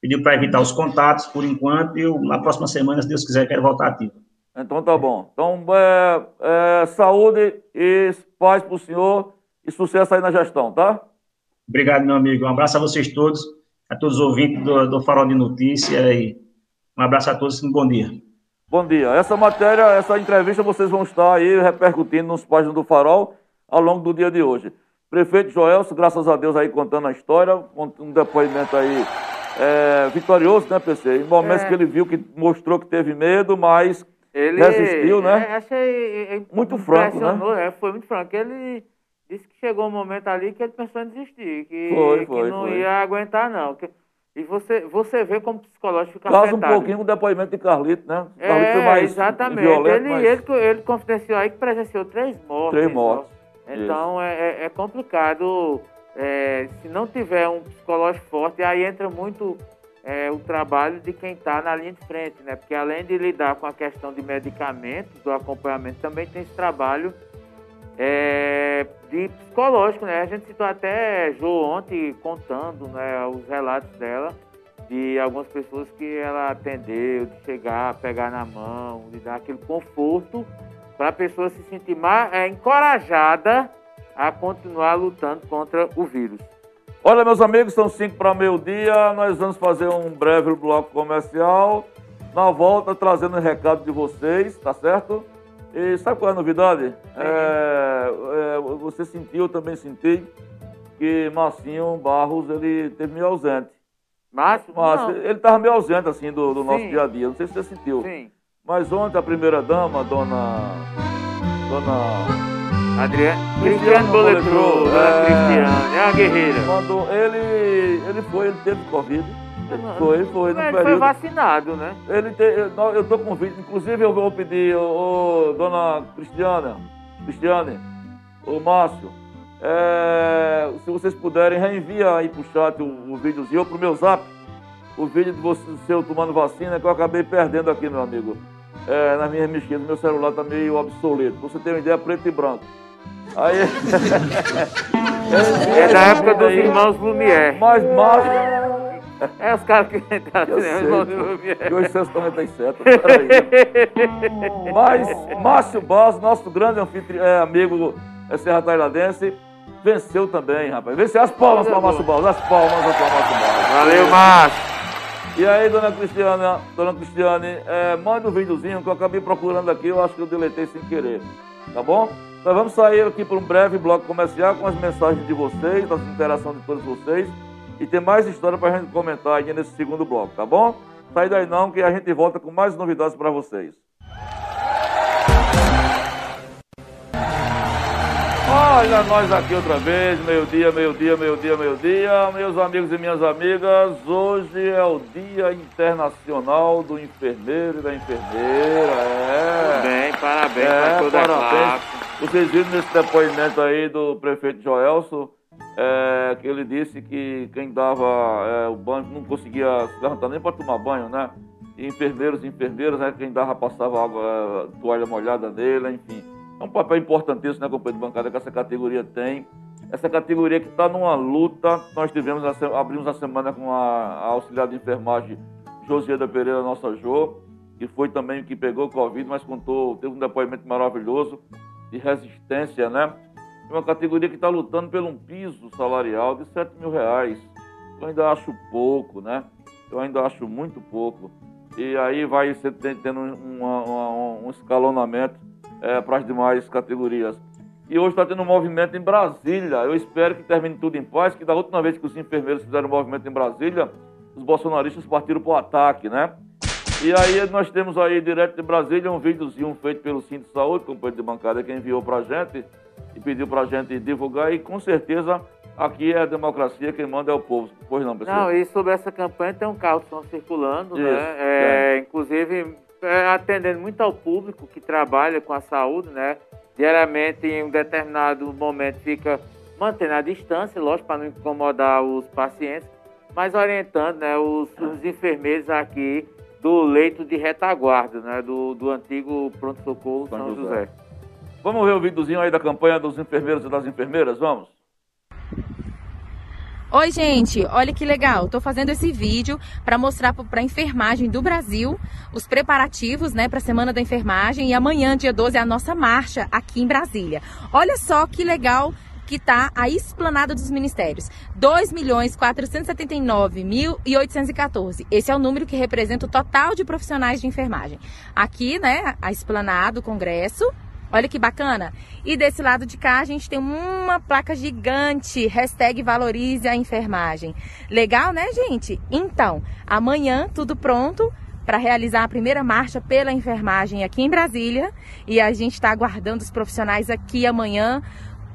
Speaker 3: pediu para evitar os contatos por enquanto, e eu, na próxima semana, se Deus quiser, quero voltar ativo.
Speaker 1: Então tá bom. Então, é, é, saúde e paz para o senhor e sucesso aí na gestão, tá?
Speaker 3: Obrigado, meu amigo. Um abraço a vocês todos, a todos os ouvintes do, do Farol de Notícia e um abraço a todos e um bom dia.
Speaker 1: Bom dia. Essa matéria, essa entrevista vocês vão estar aí repercutindo nos páginas do Farol ao longo do dia de hoje. Prefeito Joelso, graças a Deus aí contando a história, um depoimento aí é, vitorioso, né, PC? Em momentos é. que ele viu que mostrou que teve medo, mas ele resistiu, né?
Speaker 2: É, achei muito franco, né? É, foi muito franco. Ele disse que chegou um momento ali que ele pensou em desistir, que, foi, foi, que não foi. ia aguentar, não. Que e você, você vê como o psicológico fica
Speaker 1: Causa afetado. um pouquinho o depoimento de Carlito, né?
Speaker 2: Carlito é, mais exatamente. Violento, ele, mas... ele, ele confidenciou aí que presenciou três mortes.
Speaker 1: Três mortes.
Speaker 2: Então é, é, é, complicado. É, se não tiver um psicológico forte, aí entra muito é, o trabalho de quem está na linha de frente, né? Porque além de lidar com a questão de medicamentos, do acompanhamento, também tem esse trabalho é, de psicológico, né? A gente citou até Jo ontem contando né, os relatos dela, de algumas pessoas que ela atendeu, de chegar, pegar na mão, de dar aquele conforto para a pessoa se sentir mais é, encorajada a continuar lutando contra o vírus.
Speaker 1: Olha, meus amigos, são cinco para meio-dia. Nós vamos fazer um breve bloco comercial. Na volta, trazendo o recado de vocês, tá certo? E sabe qual é a novidade? É, é, você sentiu, eu também senti, que Marcinho Barros, ele teve meio ausente.
Speaker 2: Márcio? Márcio
Speaker 1: ele estava meio ausente, assim, do, do nosso dia a dia. Não sei se você sentiu. Sim. Mas ontem a primeira dama, dona... Dona...
Speaker 2: Adriana. Cristiane Boletrou, é, Cristiane, é a guerreira.
Speaker 1: Mandou, ele, ele foi, ele teve Covid. Foi, foi.
Speaker 2: No ele período. foi vacinado, né?
Speaker 1: Ele te, eu estou com vídeo. Inclusive, eu vou pedir, ô, dona Cristiana, Cristiane, ô Márcio, é, se vocês puderem, reenvia aí pro chat o, o videozinho ou pro meu zap, o vídeo de você seu tomando vacina que eu acabei perdendo aqui, meu amigo. É, nas minhas mexerias, meu celular tá meio obsoleto. Pra você ter uma ideia, preto e branco. Aí.
Speaker 2: é da época dos irmãos Lumière.
Speaker 1: Mas, mas.
Speaker 2: É os caras que entraram
Speaker 1: Eu sei, pô. 897, peraí. Mas Márcio Barros, nosso grande anfitrião, é, amigo é, Serra Tailandense, venceu também, rapaz. Venceu as palmas para Márcio Barros, as palmas para Márcio Barros.
Speaker 2: Valeu, Márcio.
Speaker 1: E aí, dona Cristiana, dona Cristiane, é, manda um videozinho que eu acabei procurando aqui, eu acho que eu deletei sem querer. Tá bom? Nós vamos sair aqui para um breve bloco comercial com as mensagens de vocês, das interações de todos vocês. E tem mais história para a gente comentar aí nesse segundo bloco, tá bom? Sai daí não, que a gente volta com mais novidades para vocês. Olha nós aqui outra vez, meio-dia, meio-dia, meio-dia, meio-dia. Meus amigos e minhas amigas, hoje é o Dia Internacional do Enfermeiro e da Enfermeira. É.
Speaker 2: Bem, parabéns
Speaker 1: É,
Speaker 2: para toda a
Speaker 1: parabéns.
Speaker 2: classe.
Speaker 1: Vocês viram nesse depoimento aí do prefeito Joelson, é, que ele disse que quem dava é, o banho não conseguia se levantar nem para tomar banho, né? E enfermeiros e enfermeiras, né, quem dava passava água, é, toalha molhada nele, enfim. É um papel importantíssimo, né, companheiro de bancada, que essa categoria tem. Essa categoria que está numa luta, nós tivemos, abrimos a semana com a, a auxiliar de enfermagem Josieda Pereira, nossa Jô, que foi também que pegou Covid, mas contou, teve um depoimento maravilhoso de resistência, né? É uma categoria que está lutando por um piso salarial de 7 mil reais. Eu ainda acho pouco, né? Eu ainda acho muito pouco. E aí vai tendo um, um escalonamento para as demais categorias. E hoje está tendo um movimento em Brasília. Eu espero que termine tudo em paz, que da última vez que os enfermeiros fizeram um movimento em Brasília, os bolsonaristas partiram para o ataque, né? E aí nós temos aí, direto de Brasília, um videozinho feito pelo Cinto de Saúde, companheiro de bancada, que enviou pra gente e pediu pra gente divulgar. E com certeza aqui é a democracia, quem manda é o povo. Pois não, pessoal?
Speaker 2: Não, e sobre essa campanha tem um som circulando,
Speaker 1: Isso,
Speaker 2: né? É, Inclusive, é, atendendo muito ao público que trabalha com a saúde, né? Diariamente, em um determinado momento, fica mantendo a distância, lógico, para não incomodar os pacientes, mas orientando né, os, os enfermeiros aqui do leito de retaguarda, né? Do, do antigo pronto-socorro
Speaker 1: São
Speaker 2: São,
Speaker 1: José.
Speaker 2: José.
Speaker 1: Vamos ver o videozinho aí da campanha dos enfermeiros e das enfermeiras? Vamos?
Speaker 4: Oi, gente, olha que legal. Tô fazendo esse vídeo para mostrar para a enfermagem do Brasil os preparativos, né, para a Semana da Enfermagem e amanhã, dia 12, é a nossa marcha aqui em Brasília. Olha só que legal que tá a esplanada dos ministérios. 2.479.814. Esse é o número que representa o total de profissionais de enfermagem. Aqui, né, a esplanada, o congresso, Olha que bacana. E desse lado de cá a gente tem uma placa gigante, hashtag valorize a enfermagem. Legal, né, gente? Então, amanhã tudo pronto para realizar a primeira marcha pela enfermagem aqui em Brasília. E a gente está aguardando os profissionais aqui amanhã,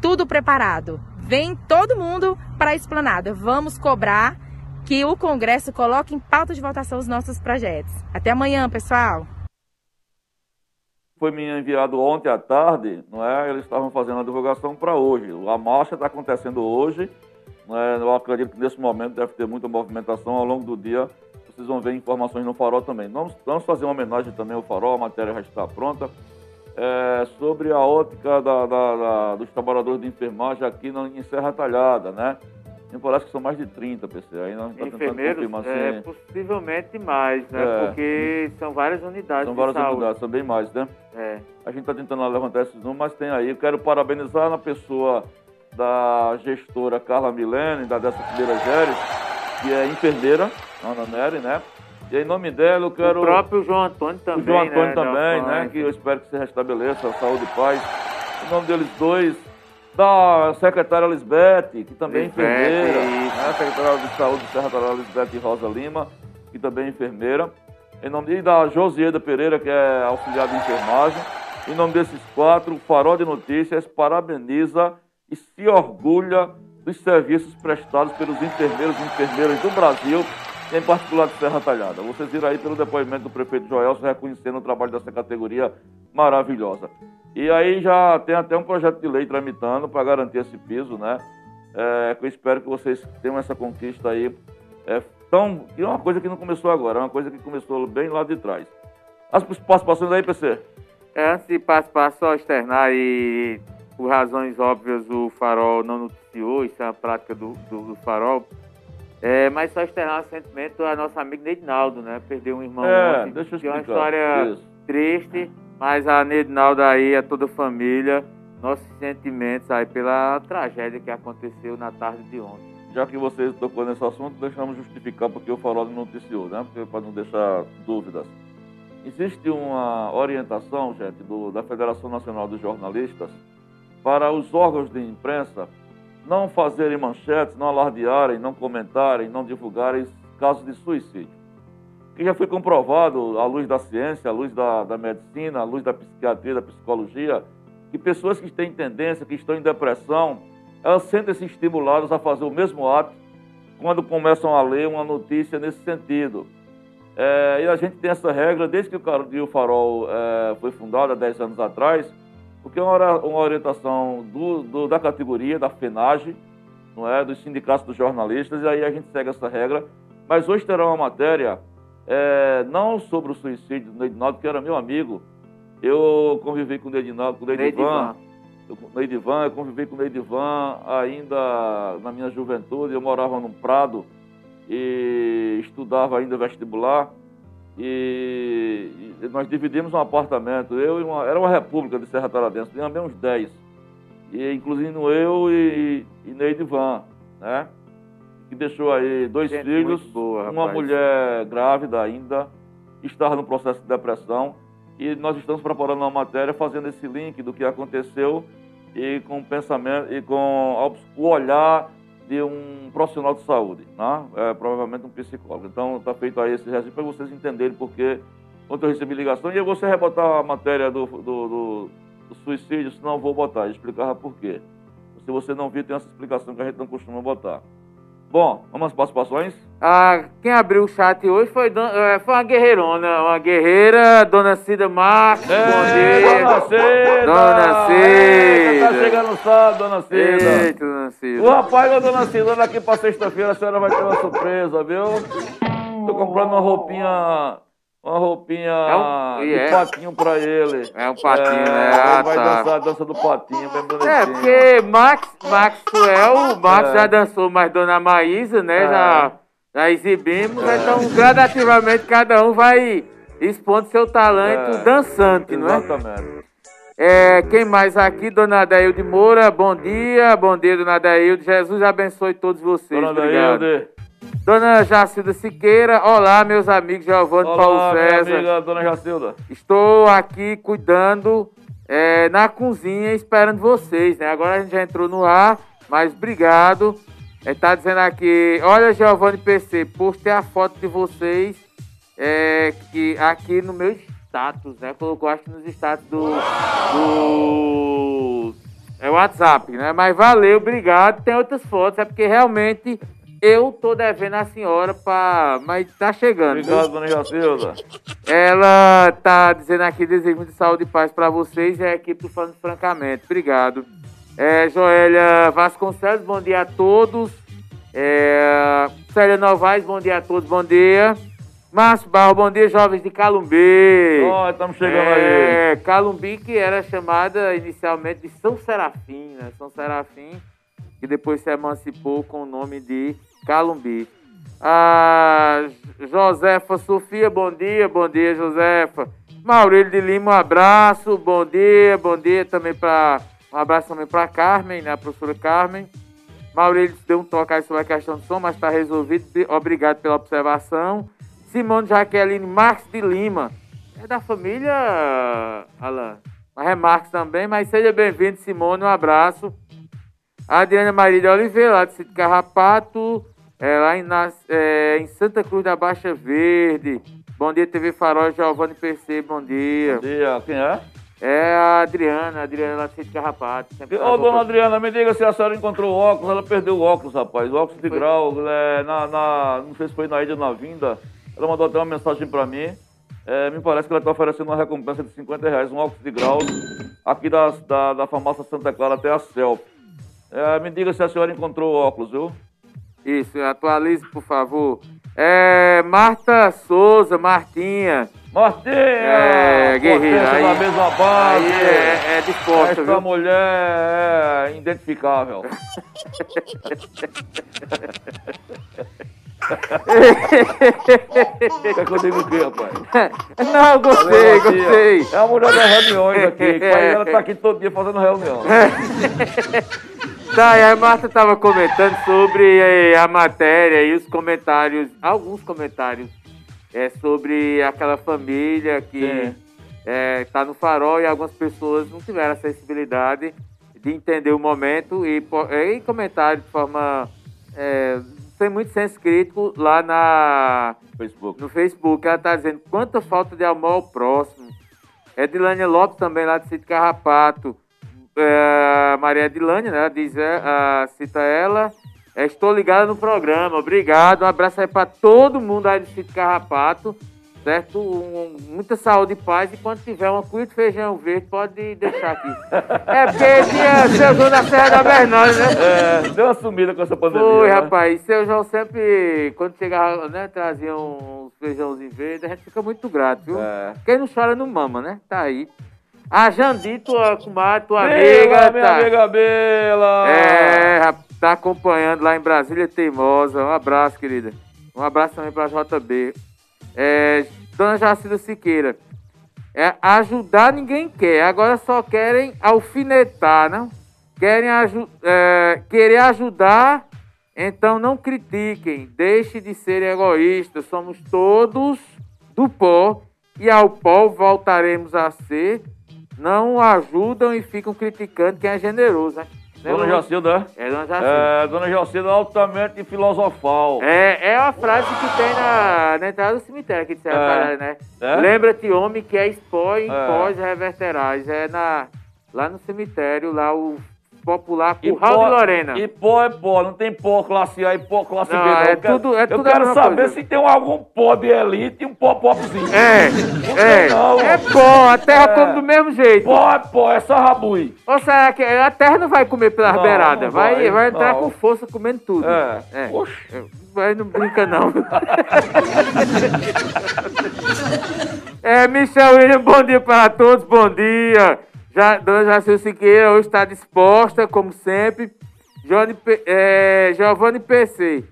Speaker 4: tudo preparado. Vem todo mundo para a esplanada. Vamos cobrar que o Congresso coloque em pauta de votação os nossos projetos. Até amanhã, pessoal!
Speaker 1: Foi me enviado ontem à tarde, não é? Eles estavam fazendo a divulgação para hoje. A marcha está acontecendo hoje. É? Eu acredito que nesse momento deve ter muita movimentação ao longo do dia. Vocês vão ver informações no Farol também. Vamos, vamos fazer uma homenagem também ao Farol, a matéria já está pronta. É, sobre a ótica da- da- da- dos trabalhadores de enfermagem aqui na, em Serra Talhada, né? Me parece que são mais de 30, PC. Aí nós
Speaker 2: Enfermeiros, é,
Speaker 1: assim.
Speaker 2: possivelmente mais, né?
Speaker 1: É.
Speaker 2: Porque são várias unidades
Speaker 1: São
Speaker 2: de
Speaker 1: várias
Speaker 2: saúde.
Speaker 1: unidades, são bem mais, né?
Speaker 2: É.
Speaker 1: A gente está tentando levantar esses números, mas tem aí. Eu quero parabenizar na pessoa da gestora Carla Milene, da dessa primeira Géres, que é enfermeira, Ana Nery, né? E em nome dela eu quero.
Speaker 2: O próprio João Antônio
Speaker 1: o
Speaker 2: também,
Speaker 1: João Antônio
Speaker 2: né?
Speaker 1: também, né? Que eu espero que se restabeleça a saúde e paz. Em nome deles dois, da secretária Lisbeth, que também é enfermeira, né? secretária de saúde Talhada, Lisbeth Rosa Lima, que também é enfermeira. Em nome e da Josieda Pereira, que é auxiliar de enfermagem. Em nome desses quatro, o Farol de Notícias parabeniza e se orgulha dos serviços prestados pelos enfermeiros e enfermeiras do Brasil, em particular de Serra Talhada. Vocês viram aí pelo depoimento do prefeito Joelson reconhecendo o trabalho dessa categoria maravilhosa. E aí já tem até um projeto de lei tramitando para garantir esse piso, né? É, eu espero que vocês tenham essa conquista aí é, Então, é uma coisa que não começou agora, é uma coisa que começou bem lá de trás. As participações aí, PC?
Speaker 2: É, antes de participar, só externar e, por razões óbvias, o Farol não noticiou, isso é a prática do, do, do Farol. É, mas só externar sentimento a nosso amigo Neidinaldo, né? Perdeu um irmão
Speaker 1: É,
Speaker 2: ontem,
Speaker 1: deixa eu
Speaker 2: que é uma
Speaker 1: explicar.
Speaker 2: história
Speaker 1: Isso.
Speaker 2: triste, mas a Neidinaldo aí, a toda a família, nossos sentimentos aí pela tragédia que aconteceu na tarde de ontem.
Speaker 1: Já que você tocou nesse assunto, deixamos justificar porque o Farol noticiou, né? Porque para não deixar dúvidas. Existe uma orientação, gente, do- da Federação Nacional dos Jornalistas para os órgãos de imprensa não fazerem manchetes, não alardearem, não comentarem, não divulgarem casos de suicídio. Que já foi comprovado, à luz da ciência, à luz da, da medicina, à luz da psiquiatria, da psicologia, que pessoas que têm tendência, que estão em depressão, elas sentem-se estimuladas a fazer o mesmo ato quando começam a ler uma notícia nesse sentido. É, e a gente tem essa regra desde que o Farol é, foi fundado há 10 anos atrás, porque é uma, uma orientação do, do- da categoria, da FENAGE, não é? dos sindicatos dos jornalistas, e aí a gente segue essa regra. Mas hoje terá uma matéria, é, não sobre o suicídio do Neidinaldo, que era meu amigo. Eu convivi com o Neidinaldo, com o Neidivan. Eu, Neidivan, eu convivi com o Neidivan ainda na minha juventude. Eu morava num prado e estudava ainda vestibular. E, e nós dividimos um apartamento. Eu e uma, era uma república de Serra Taradense, tinha bem uns 10. E, inclusive eu e, e Neidivan, né? Que deixou aí dois
Speaker 2: Gente
Speaker 1: filhos,
Speaker 2: boa,
Speaker 1: uma mulher grávida ainda, estava no processo de depressão. E nós estamos preparando uma matéria fazendo esse link do que aconteceu e com o pensamento e com o olhar de um profissional de saúde, né? É, provavelmente um psicólogo. Então está feito aí esse registro para vocês entenderem porque ontem eu recebi ligação e eu vou rebotar a matéria do, do, do- do suicídio, senão vou botar, e explicava por quê. Se você não viu, tem essa explicação que a gente não costuma botar. Bom, vamos às participações?
Speaker 2: Ah, quem abriu o chat hoje foi, eh, foi uma guerreirona, uma guerreira, Dona Cida Marques, bom dia.
Speaker 1: Dona Cida!
Speaker 2: Dona
Speaker 1: Eita, Tá
Speaker 2: Cida.
Speaker 1: chegando o sábado, Dona Cida!
Speaker 2: Eita, Dona
Speaker 1: O
Speaker 2: Cida.
Speaker 1: rapaz da Dona Cida, daqui pra sexta-feira a senhora vai ter uma surpresa, viu? Tô comprando uma roupinha. Uma roupinha
Speaker 2: um-
Speaker 1: de
Speaker 2: e é?
Speaker 1: patinho pra ele.
Speaker 2: É um patinho,
Speaker 1: É,
Speaker 2: né? Ah,
Speaker 1: ele vai
Speaker 2: tá.
Speaker 1: dançar a dança do patinho, bem bonitinho.
Speaker 2: É, porque Max, Maxwell, o Max
Speaker 1: É.
Speaker 2: já dançou, mas Dona Maísa, né,
Speaker 1: É.
Speaker 2: já, já exibimos, então gradativamente cada um vai expondo seu talento
Speaker 1: É.
Speaker 2: dançante, não é?
Speaker 1: Exatamente.
Speaker 2: É, quem mais aqui? Dona Adailde Moura, bom dia, bom dia, Dona Adailde. Jesus abençoe todos vocês.
Speaker 1: Dona. Daílde.
Speaker 2: Dona Jacilda Siqueira, olá, meus amigos Giovanni
Speaker 1: Olá,
Speaker 2: Paulo
Speaker 1: minha
Speaker 2: César.
Speaker 1: amiga Dona Jacilda.
Speaker 2: Estou aqui cuidando é, na cozinha, esperando vocês, né? Agora a gente já entrou no ar, mas obrigado. É, tá dizendo aqui, olha, Giovanni PC, postei a foto de vocês é, que, aqui no meu status, né? Colocou, acho que nos status do, do é, WhatsApp, né? Mas valeu, obrigado. Tem outras fotos, é porque realmente eu tô devendo a senhora pra... Mas tá chegando.
Speaker 1: Obrigado, Dona Jacilda.
Speaker 2: Ela tá dizendo aqui desejo de saúde e paz para vocês e a equipe do Falando Francamente. Obrigado. É, Joélia Vasconcelos, bom dia a todos. É, Célia Novaes, bom dia a todos, bom dia. Márcio Barro, bom dia, jovens de Calumbi.
Speaker 1: Ó, estamos chegando aí.
Speaker 2: É, Calumbi, que era chamada inicialmente de São Serafim, né? São Serafim, que depois se emancipou com o nome de Calumbi. A Josefa Sofia, bom dia, bom dia, Josefa. Maurílio de Lima, um abraço, bom dia, bom dia também para um abraço também para Carmen, né, a professora Carmen. Maurílio deu um toque aí sobre a questão do som, mas está resolvido. Obrigado pela observação. Simone Jaqueline Marques de Lima. É da família, Alan. Mas é Marques também, mas seja bem-vindo, Simone, um abraço. A Adriana Maria de Oliveira, lá de Sítio Carrapato, é, lá em, é, em Santa Cruz da Baixa Verde. Bom dia, TV Farol, Giovanni PC, bom dia.
Speaker 1: Bom dia. Quem é?
Speaker 2: É a Adriana, a Adriana Sítio Carrapato.
Speaker 1: Ô,
Speaker 2: tava
Speaker 1: dona Adriana, me diga se a senhora encontrou o óculos. Ela perdeu o óculos, rapaz. O óculos de
Speaker 2: Foi.
Speaker 1: grau, é, na, na- não sei se foi na ida ou na vinda. Ela mandou até uma mensagem pra mim. É, me parece que ela está oferecendo uma recompensa de 50 reais, um óculos de grau, aqui da, da, da farmácia Santa Clara até a CELP. É, me diga se a senhora encontrou o óculos, viu?
Speaker 2: Isso, atualize, por favor. É, Marta Souza, Martinha.
Speaker 1: Martinha!
Speaker 2: É, guerreira,
Speaker 1: potência
Speaker 2: aí-
Speaker 1: da mesma base.
Speaker 2: Aí é, é disposta, viu?
Speaker 1: mulher é identificável. Quer que eu diga o quê, rapaz?
Speaker 2: Não, gostei, gostei.
Speaker 1: É a mulher das reuniões aqui. aí ela tá aqui todo dia fazendo reunião.
Speaker 2: Tá, e a Marta estava comentando sobre eh, a matéria e os comentários, alguns comentários é, sobre aquela família que está no farol e algumas pessoas não tiveram a sensibilidade de entender o momento e, eh, e comentário de forma é, sem muito senso crítico lá na,
Speaker 1: Facebook.
Speaker 2: no Facebook. Ela está dizendo quanta falta de amor ao próximo. Edilânia Lopes também lá de Sítio Carrapato. É, Maria Edilânia, né? Diz, é, ah, cita ela. É, estou ligada no programa. Obrigado. Um abraço aí para todo mundo aí do Sítio Carrapato. Certo? Um- muita saúde e paz. E quando tiver uma cuia de feijão verde, pode deixar aqui. É porque tinha seu João da Serra da Bernardes, né?
Speaker 1: É, deu uma sumida com essa pandemia.
Speaker 2: Foi,
Speaker 1: né?
Speaker 2: rapaz. Seu João sempre, quando chegava, né, trazia uns feijãozinhos verdes, a gente fica muito grato, viu?
Speaker 1: É.
Speaker 2: Quem não chora não mama, né? Tá aí. A Jandi, tua comadre, tua
Speaker 1: Bela,
Speaker 2: amiga,
Speaker 1: minha
Speaker 2: tá,
Speaker 1: amiga Bela!
Speaker 2: é, rap- tá acompanhando lá em Brasília Teimosa. Um abraço, querida. Um abraço também pra JB. É, Dona Jacida Siqueira. É, ajudar ninguém quer, agora só querem alfinetar, não? Querem aju é, querer ajudar, então não critiquem, deixe de ser egoísta, somos todos do pó e ao pó voltaremos a ser. Não ajudam e ficam criticando quem é generoso, né?
Speaker 1: Dona
Speaker 2: Lembra?
Speaker 1: Jacilda,
Speaker 2: É, Dona Jacilda.
Speaker 1: é, Dona Jacilda altamente filosofal.
Speaker 2: É, é uma frase que tem na, na entrada do cemitério aqui de Serra
Speaker 1: É.
Speaker 2: Né?
Speaker 1: É?
Speaker 2: Lembra-te, homem, que pó em
Speaker 1: É.
Speaker 2: pós reverterás. É na, lá no cemitério, lá o popular Curral de Lorena.
Speaker 1: E pó é pó, não tem pó classe A e pó classe
Speaker 2: Não,
Speaker 1: B. Não.
Speaker 2: é
Speaker 1: eu quero,
Speaker 2: tudo- é
Speaker 1: eu
Speaker 2: tudo a
Speaker 1: quero saber
Speaker 2: coisa.
Speaker 1: se tem algum pó de elite e um pó popzinho.
Speaker 2: É, é,
Speaker 1: não.
Speaker 2: é pó, a terra
Speaker 1: É.
Speaker 2: come do mesmo jeito.
Speaker 1: Pó é pó, é só rabui.
Speaker 2: Ou será que a terra não vai comer pelas beiradas? Vai,
Speaker 1: vai,
Speaker 2: vai entrar com força comendo tudo.
Speaker 1: É.
Speaker 2: É.
Speaker 1: Oxe.
Speaker 2: Vai, não brinca não. é, Michel William, bom dia para todos, bom dia. Já, Dona Jacil Siqueira hoje está disposta, como sempre. Johnny, é, Giovanni PC,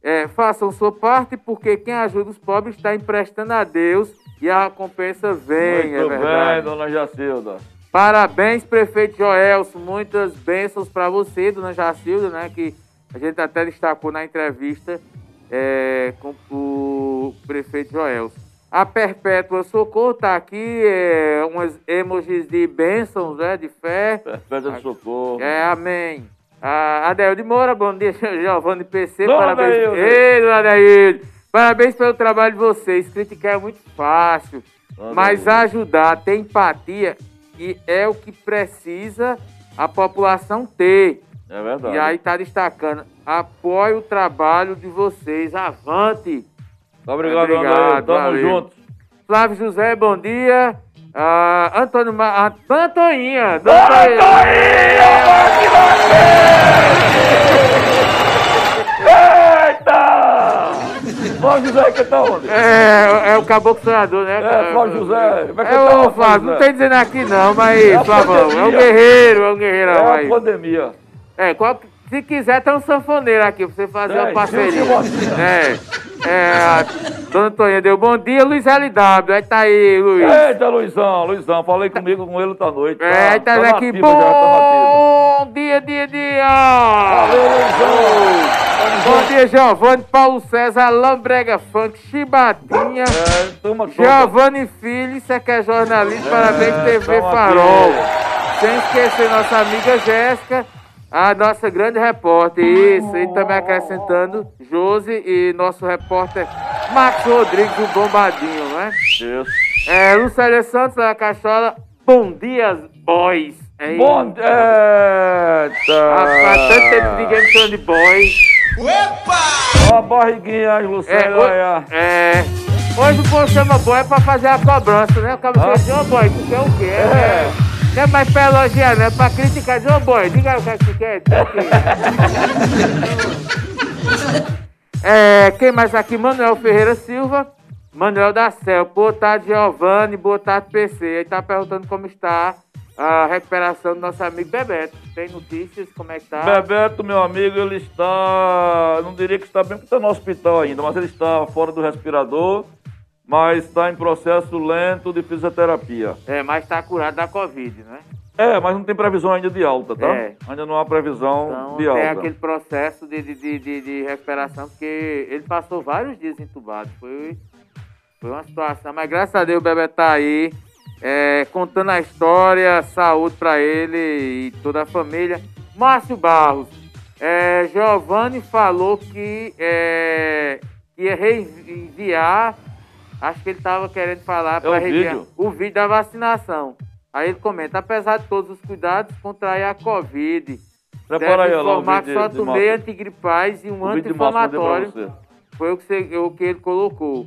Speaker 2: é, façam sua parte, porque quem ajuda os pobres está emprestando a Deus e a recompensa vem, é
Speaker 1: Muito
Speaker 2: verdade.
Speaker 1: bem, dona Jacilda.
Speaker 2: Parabéns, prefeito Joelson. Muitas bênçãos para você, dona Jacilda, né? Que a gente até destacou na entrevista é, com o prefeito Joelson. A Perpétua Socorro tá aqui, é, umas emojis de bênçãos, né? De fé.
Speaker 1: Perfeita de socorro.
Speaker 2: É, amém. A Adeilde Moura, bom dia, Giovanni PC,
Speaker 1: Dona
Speaker 2: parabéns. Ei, dona Adeilde. Parabéns pelo trabalho de vocês. Criticar é muito fácil, mas ajudar, ter empatia, e é o que precisa a população ter.
Speaker 1: É verdade.
Speaker 2: E aí tá destacando, apoie o trabalho de vocês, avante.
Speaker 1: Obrigado,
Speaker 2: Obrigado,
Speaker 1: Tamo junto.
Speaker 2: Flávio José, bom dia. Ah, Antônio Ma... ah, Toinha.
Speaker 1: Dona Eita! Flávio José, que tá onde?
Speaker 2: É, é o caboclo sonhador, né?
Speaker 1: É, Flávio José. Como é
Speaker 2: É
Speaker 1: tá,
Speaker 2: o Flávio, não tem dizendo aqui não, mas
Speaker 1: a
Speaker 2: Flavão, é um guerreiro, é um guerreirão
Speaker 1: É
Speaker 2: aí.
Speaker 1: a pandemia.
Speaker 2: É, qual- se quiser, tem um sanfoneiro aqui pra você fazer
Speaker 1: Tem,
Speaker 2: uma parceria. É, é, Dona Toninha deu bom dia, Luiz LW, aí tá aí, Luiz.
Speaker 1: Eita, Luizão, Luizão, falei comigo com ele outra noite.
Speaker 2: É, aí tá
Speaker 1: na
Speaker 2: aqui,
Speaker 1: ativa já, tá
Speaker 2: bom dia, dia, dia.
Speaker 1: Valeu, Luizão.
Speaker 2: Bom dia, Giovanni, Paulo César, Lambrega Funk, Chibatinha.
Speaker 1: É, toma.
Speaker 2: Giovanni Filho, isso aqui é jornalista, parabéns TV Farol.
Speaker 1: aqui.
Speaker 2: Sem esquecer nossa amiga Jéssica, a nossa grande repórter. Isso, e também acrescentando Josi e nosso repórter Max Rodrigues, o Bombadinho, né?
Speaker 1: Isso.
Speaker 2: É, Lucélia Santos, da Cachola, bom dia, boys. É
Speaker 1: Bom, eita.
Speaker 2: Rapaz, tanto tempo que ninguém me chama de boy.
Speaker 1: Ó a barriguinha aí,
Speaker 2: É, ho- é, hoje o povo chama boy é pra fazer a cobrança, né? O cara
Speaker 1: Ah.
Speaker 2: ô boy, tu quer o quê? É. Não é mais pra elogiar, não é pra criticar. Ô boy, diga o que é que tu quer. quê? É, quem mais aqui? Manuel Ferreira Silva. Manuel da Céu. Boa tarde, Giovanni. Boa tarde, PC. Ele tá perguntando como está a recuperação do nosso amigo Bebeto. Tem notícias? Como é que tá?
Speaker 1: Bebeto, meu amigo, ele está. Não diria que está bem, porque está no hospital ainda, mas ele está fora do respirador, mas está em processo lento de fisioterapia.
Speaker 2: É, mas tá curado da Covid, né?
Speaker 1: É, mas não tem previsão ainda de alta, tá?
Speaker 2: É.
Speaker 1: Ainda não há previsão
Speaker 2: Então
Speaker 1: de
Speaker 2: tem
Speaker 1: alta.
Speaker 2: aquele processo de, de, de, de, recuperação, porque ele passou vários dias entubado. Foi, foi uma situação. Mas graças a Deus o Bebeto tá aí, é, contando a história, saúde pra ele e toda a família. Márcio Barros, é, Giovanni falou que é, que ia reenviar, acho que ele tava querendo falar
Speaker 1: É o
Speaker 2: para
Speaker 1: vídeo.
Speaker 2: o vídeo da vacinação. Aí ele comenta, apesar de todos os cuidados, contrair a Covid.
Speaker 1: Prepara aí,
Speaker 2: Deve
Speaker 1: o
Speaker 2: informar que só
Speaker 1: de- de
Speaker 2: tomei
Speaker 1: Márcio.
Speaker 2: antigripais e um
Speaker 1: de
Speaker 2: anti-inflamatório. Foi o que, você- o que ele colocou.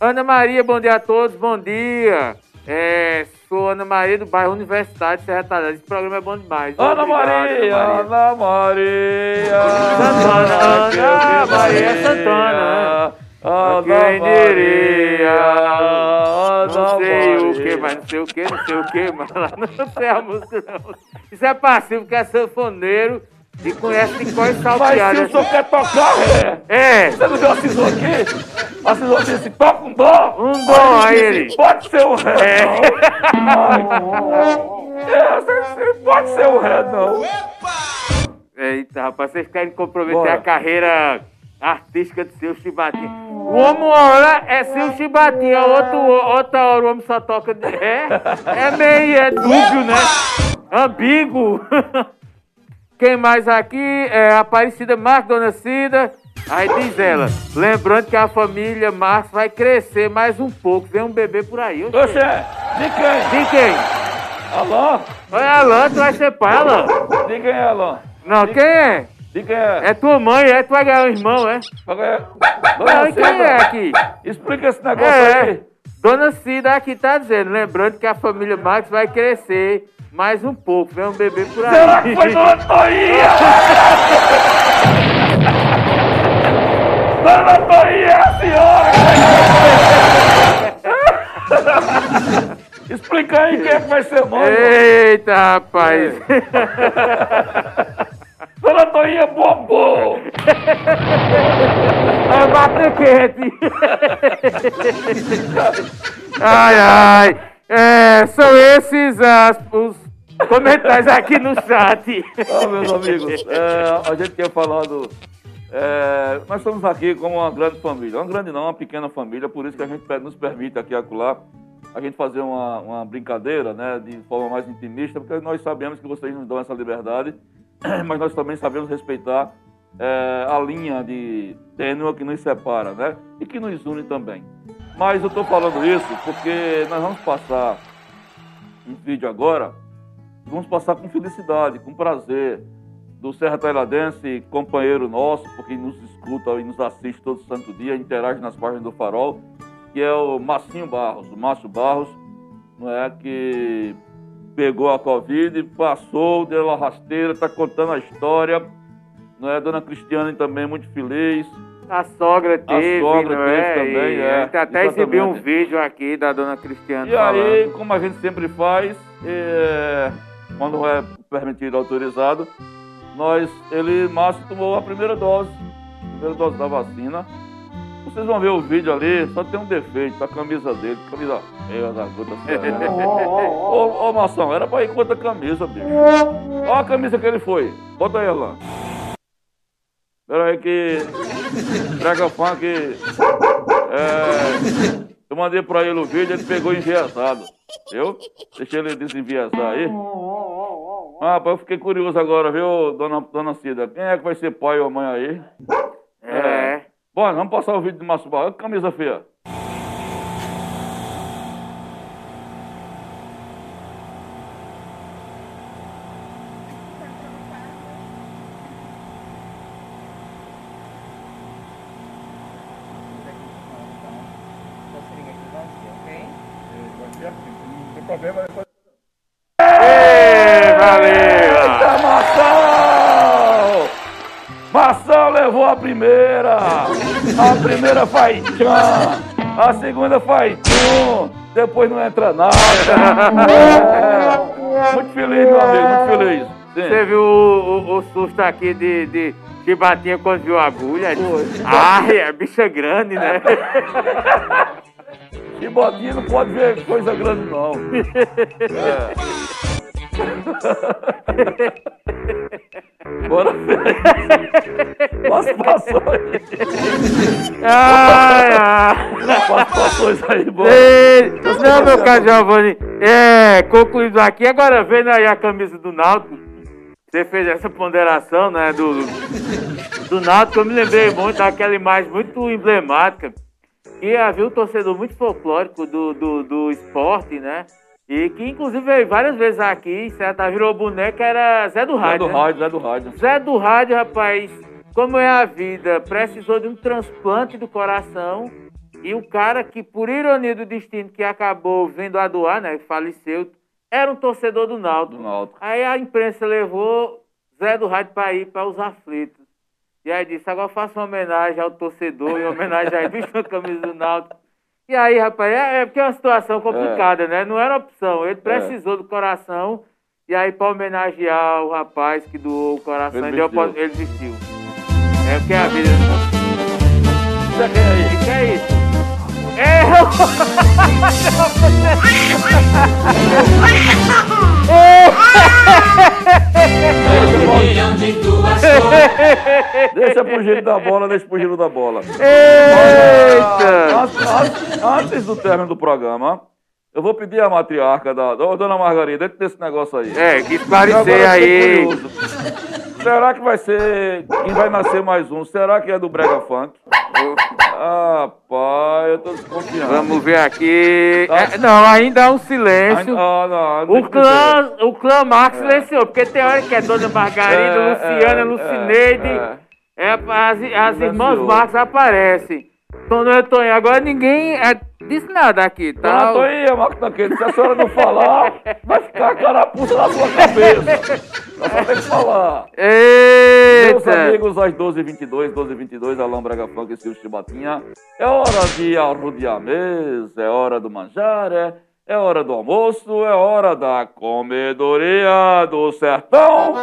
Speaker 2: Ana Maria, bom dia a todos, bom dia. É, sou Ana Maria do bairro Universidade Serra Talhada. Esse programa é bom demais.
Speaker 1: Ana
Speaker 2: Obrigado,
Speaker 1: Maria, Ana Maria.
Speaker 2: Santana, Ana Maria Santana.
Speaker 1: Ana
Speaker 2: Quem diria?
Speaker 1: Ana
Speaker 2: Não sei o que, mas não sei o que, não sei o que, mas lá não sei a música não. Isso é passivo, porque é sanfoneiro e conhece de cor
Speaker 1: Mas se o senhor quer tocar, é.
Speaker 2: É,
Speaker 1: Você não viu a Cisou aqui? A Cisou disse, toca um dó.
Speaker 2: um dom aí ele.
Speaker 1: Pode ser o ré,
Speaker 2: É.
Speaker 1: não. É, pode ser o ré, não.
Speaker 2: Eita, rapaz, vocês querem comprometer
Speaker 1: Bora.
Speaker 2: a carreira artística do seu Chibatinho. O homem uma hora é seu Chibatinho, a outro, outra hora o homem só toca ré. É meio, é dúbio, né? Ambíguo. Quem mais aqui é a Aparecida Marcos, Dona Cida. Aí diz ela, lembrando que a família Marcos vai crescer mais um pouco. Vem um bebê por aí. Oxê.
Speaker 1: De quem?
Speaker 2: De quem?
Speaker 1: Alô?
Speaker 2: Olha, Alan, tu vai ser pai, Alan?
Speaker 1: De quem é, Alô?
Speaker 2: Não, é?
Speaker 1: De quem é?
Speaker 2: É tua mãe, é? Tu ganhar um irmão, é?
Speaker 1: Dona
Speaker 2: Não, e quem
Speaker 1: Cida,
Speaker 2: é aqui?
Speaker 1: Explica esse negócio
Speaker 2: É,
Speaker 1: aí.
Speaker 2: Dona Cida aqui tá dizendo, lembrando que a família Marques vai crescer mais um pouco, vem um bebê por aí.
Speaker 1: Será que foi Dona Toinha? Dona Toinha é a senhora! Explica aí quem é que vai ser mãe.
Speaker 2: Eita, rapaz.
Speaker 1: Dona Toinha bombou!
Speaker 2: Vai bater quente. ai, ai. É, são esses as- os comentários aqui no chat.
Speaker 1: Ah, meus amigos, é, a gente tinha falado. é, nós estamos aqui como uma grande família. Uma grande não, uma pequena família, por isso que a gente nos permite aqui acolá a gente fazer uma, uma brincadeira, né, de forma mais intimista, porque nós sabemos que vocês nos dão essa liberdade, mas nós também sabemos respeitar é, a linha de tênua que nos separa, né, e que nos une também. Mas eu estou falando isso porque nós vamos passar um vídeo agora. Vamos passar com felicidade, com prazer, do Serra Tailadense, companheiro nosso, porque nos escuta e nos assiste todo santo dia, interage nas páginas do Farol, que é o Massinho Barros, o Márcio Barros, não é, que pegou a Covid, passou, deu a rasteira, está contando a história, não é, Dona Cristiane também muito feliz,
Speaker 2: A sogra teve,
Speaker 1: sogra
Speaker 2: não
Speaker 1: teve
Speaker 2: é?
Speaker 1: também,
Speaker 2: E
Speaker 1: é,
Speaker 2: a gente até exibiu um
Speaker 1: exatamente.
Speaker 2: vídeo aqui da dona Cristiane
Speaker 1: E aí,
Speaker 2: falando.
Speaker 1: como a gente sempre faz, é, quando é permitido autorizado, nós, ele, Márcio, tomou a primeira dose, primeira dose da vacina. Vocês vão ver o vídeo ali, só tem um defeito, a camisa dele, camisa feia da gota. Ô, ô, Marção, era pra ir com outra camisa, bicho. Olha a camisa que ele foi. Bota aí, Alain. Pera aí que. Brega funk. É, eu mandei pra ele o vídeo, ele pegou enviesado. Viu? Deixa ele desenviesar aí. Ah, rapaz, eu fiquei curioso agora, viu, dona, dona Cida? Quem é que vai ser pai ou mãe aí?
Speaker 2: É.
Speaker 1: Bom, vamos passar o vídeo do Márcio que camisa feia. Primeira faz tchan. A segunda faz tchum. Depois não entra nada. É. Muito feliz, meu amigo, muito feliz. Sim.
Speaker 2: Você viu o, o, o susto aqui de, de Chibatinha quando viu a agulha? Ai, a bicha é grande, né?
Speaker 1: E botinha não pode ver coisa grande, não. É. Bora. Participações.
Speaker 2: Ai, ai.
Speaker 1: Participações aí, bora.
Speaker 2: Ei, Não, meu caro Giovanni, é, concluído aqui, agora vendo aí a camisa do Náutico, você fez essa ponderação, né, do, do Náutico, eu me lembrei muito daquela imagem muito emblemática, que havia um torcedor muito folclórico do, do, do esporte, né, e que inclusive veio várias vezes aqui, certo, virou boneco, era Zé do
Speaker 1: Zé
Speaker 2: Rádio,
Speaker 1: do
Speaker 2: né?
Speaker 1: rádio, Zé do rádio.
Speaker 2: Zé do Rádio, rapaz, como é a vida, precisou de um transplante do coração e o cara que, por ironia do destino, que acabou vindo a doar, né, faleceu, era um torcedor do
Speaker 1: Do
Speaker 2: Náutico.
Speaker 1: Náutico.
Speaker 2: Aí a imprensa levou Zé do Rádio para ir para os aflitos. E aí disse, agora faça uma homenagem ao torcedor, em homenagem aí, bicho a camisa do Náutico. E aí, rapaz, é, é porque é uma situação complicada, né? Não era opção. Ele precisou do coração. E aí, para homenagear o rapaz que doou o coração,
Speaker 1: Ele
Speaker 2: ele,
Speaker 1: vestiu.
Speaker 2: ele vestiu. É porque a vida.
Speaker 1: Você quer aí?
Speaker 2: O que é isso?
Speaker 1: Deixa pro giro da bola, deixa pro giro da bola.
Speaker 2: Eita!
Speaker 1: Antes, do término do programa, eu vou pedir à matriarca da. Ô, dona Margarida, dentro desse negócio aí.
Speaker 2: É, que esclarecer
Speaker 1: eu
Speaker 2: aí.
Speaker 1: Será que vai ser. Quem vai nascer mais um? Será que é do Brega Funk? Ah, pai, eu tô desconfiando.
Speaker 2: Vamos ver aqui. É, não, ainda há um silêncio.
Speaker 1: Ah, não, não,
Speaker 2: O clã, o clã Marx silenciou, porque tem hora que é Dona Margarida,
Speaker 1: É,
Speaker 2: Luciana,
Speaker 1: é,
Speaker 2: Lucineide.
Speaker 1: é,
Speaker 2: É, as, as irmãs Marx aparecem. Toninho, Toninho, agora ninguém é, disse nada aqui,
Speaker 1: Dona
Speaker 2: tá?
Speaker 1: Toinha, Marco Tanqueiro, se a senhora não falar, vai ficar a carapuça na sua cabeça. Nós só tem que falar. Meus
Speaker 2: Eita!
Speaker 1: amigos, às 12h22, 12h22, Alão Braga Funk e Silvio Chibatinha. É hora de arrodear a mesa, é hora do manjar, é, é hora do almoço, é hora da comedoria do sertão.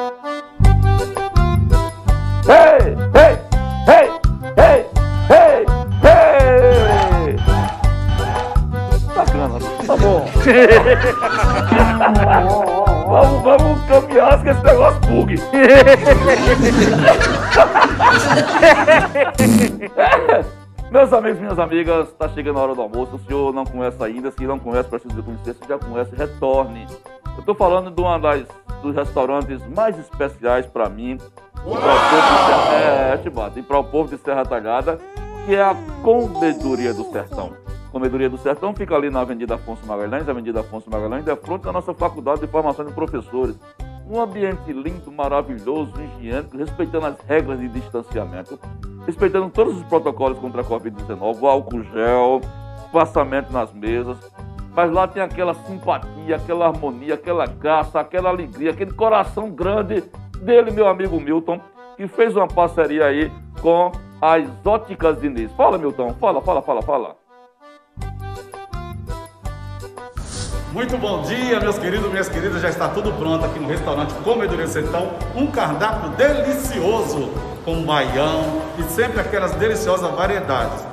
Speaker 1: Vamos, vamos caminhar antes que esse negócio bugue. Meus amigos, minhas amigas, está chegando a hora do almoço. O senhor não conhece ainda, se não conhece, precisa conhecer. Se já conhece, retorne. Eu estou falando de uma das dos restaurantes mais especiais para mim, para o povo de Serra, é, Chibata, e para o povo de Serra Talhada, que é a Comedoria do Sertão. Comedoria do Sertão fica ali na Avenida Afonso Magalhães, Avenida Afonso Magalhães, de frente da nossa Faculdade de Formação de Professores. Um ambiente lindo, maravilhoso, higiênico, respeitando as regras de distanciamento, respeitando todos os protocolos contra a Covid-19, o álcool gel, passamento nas mesas. Mas lá tem aquela simpatia, aquela harmonia, aquela graça, aquela alegria, aquele coração grande dele, meu amigo Milton, que fez uma parceria aí com as Óticas Diniz. Fala, Milton, fala, fala, fala, fala.
Speaker 5: Muito bom dia, meus queridos, minhas queridas. Já está tudo pronto aqui no restaurante Comedoria Sertão. Um cardápio delicioso com baião e sempre aquelas deliciosas variedades.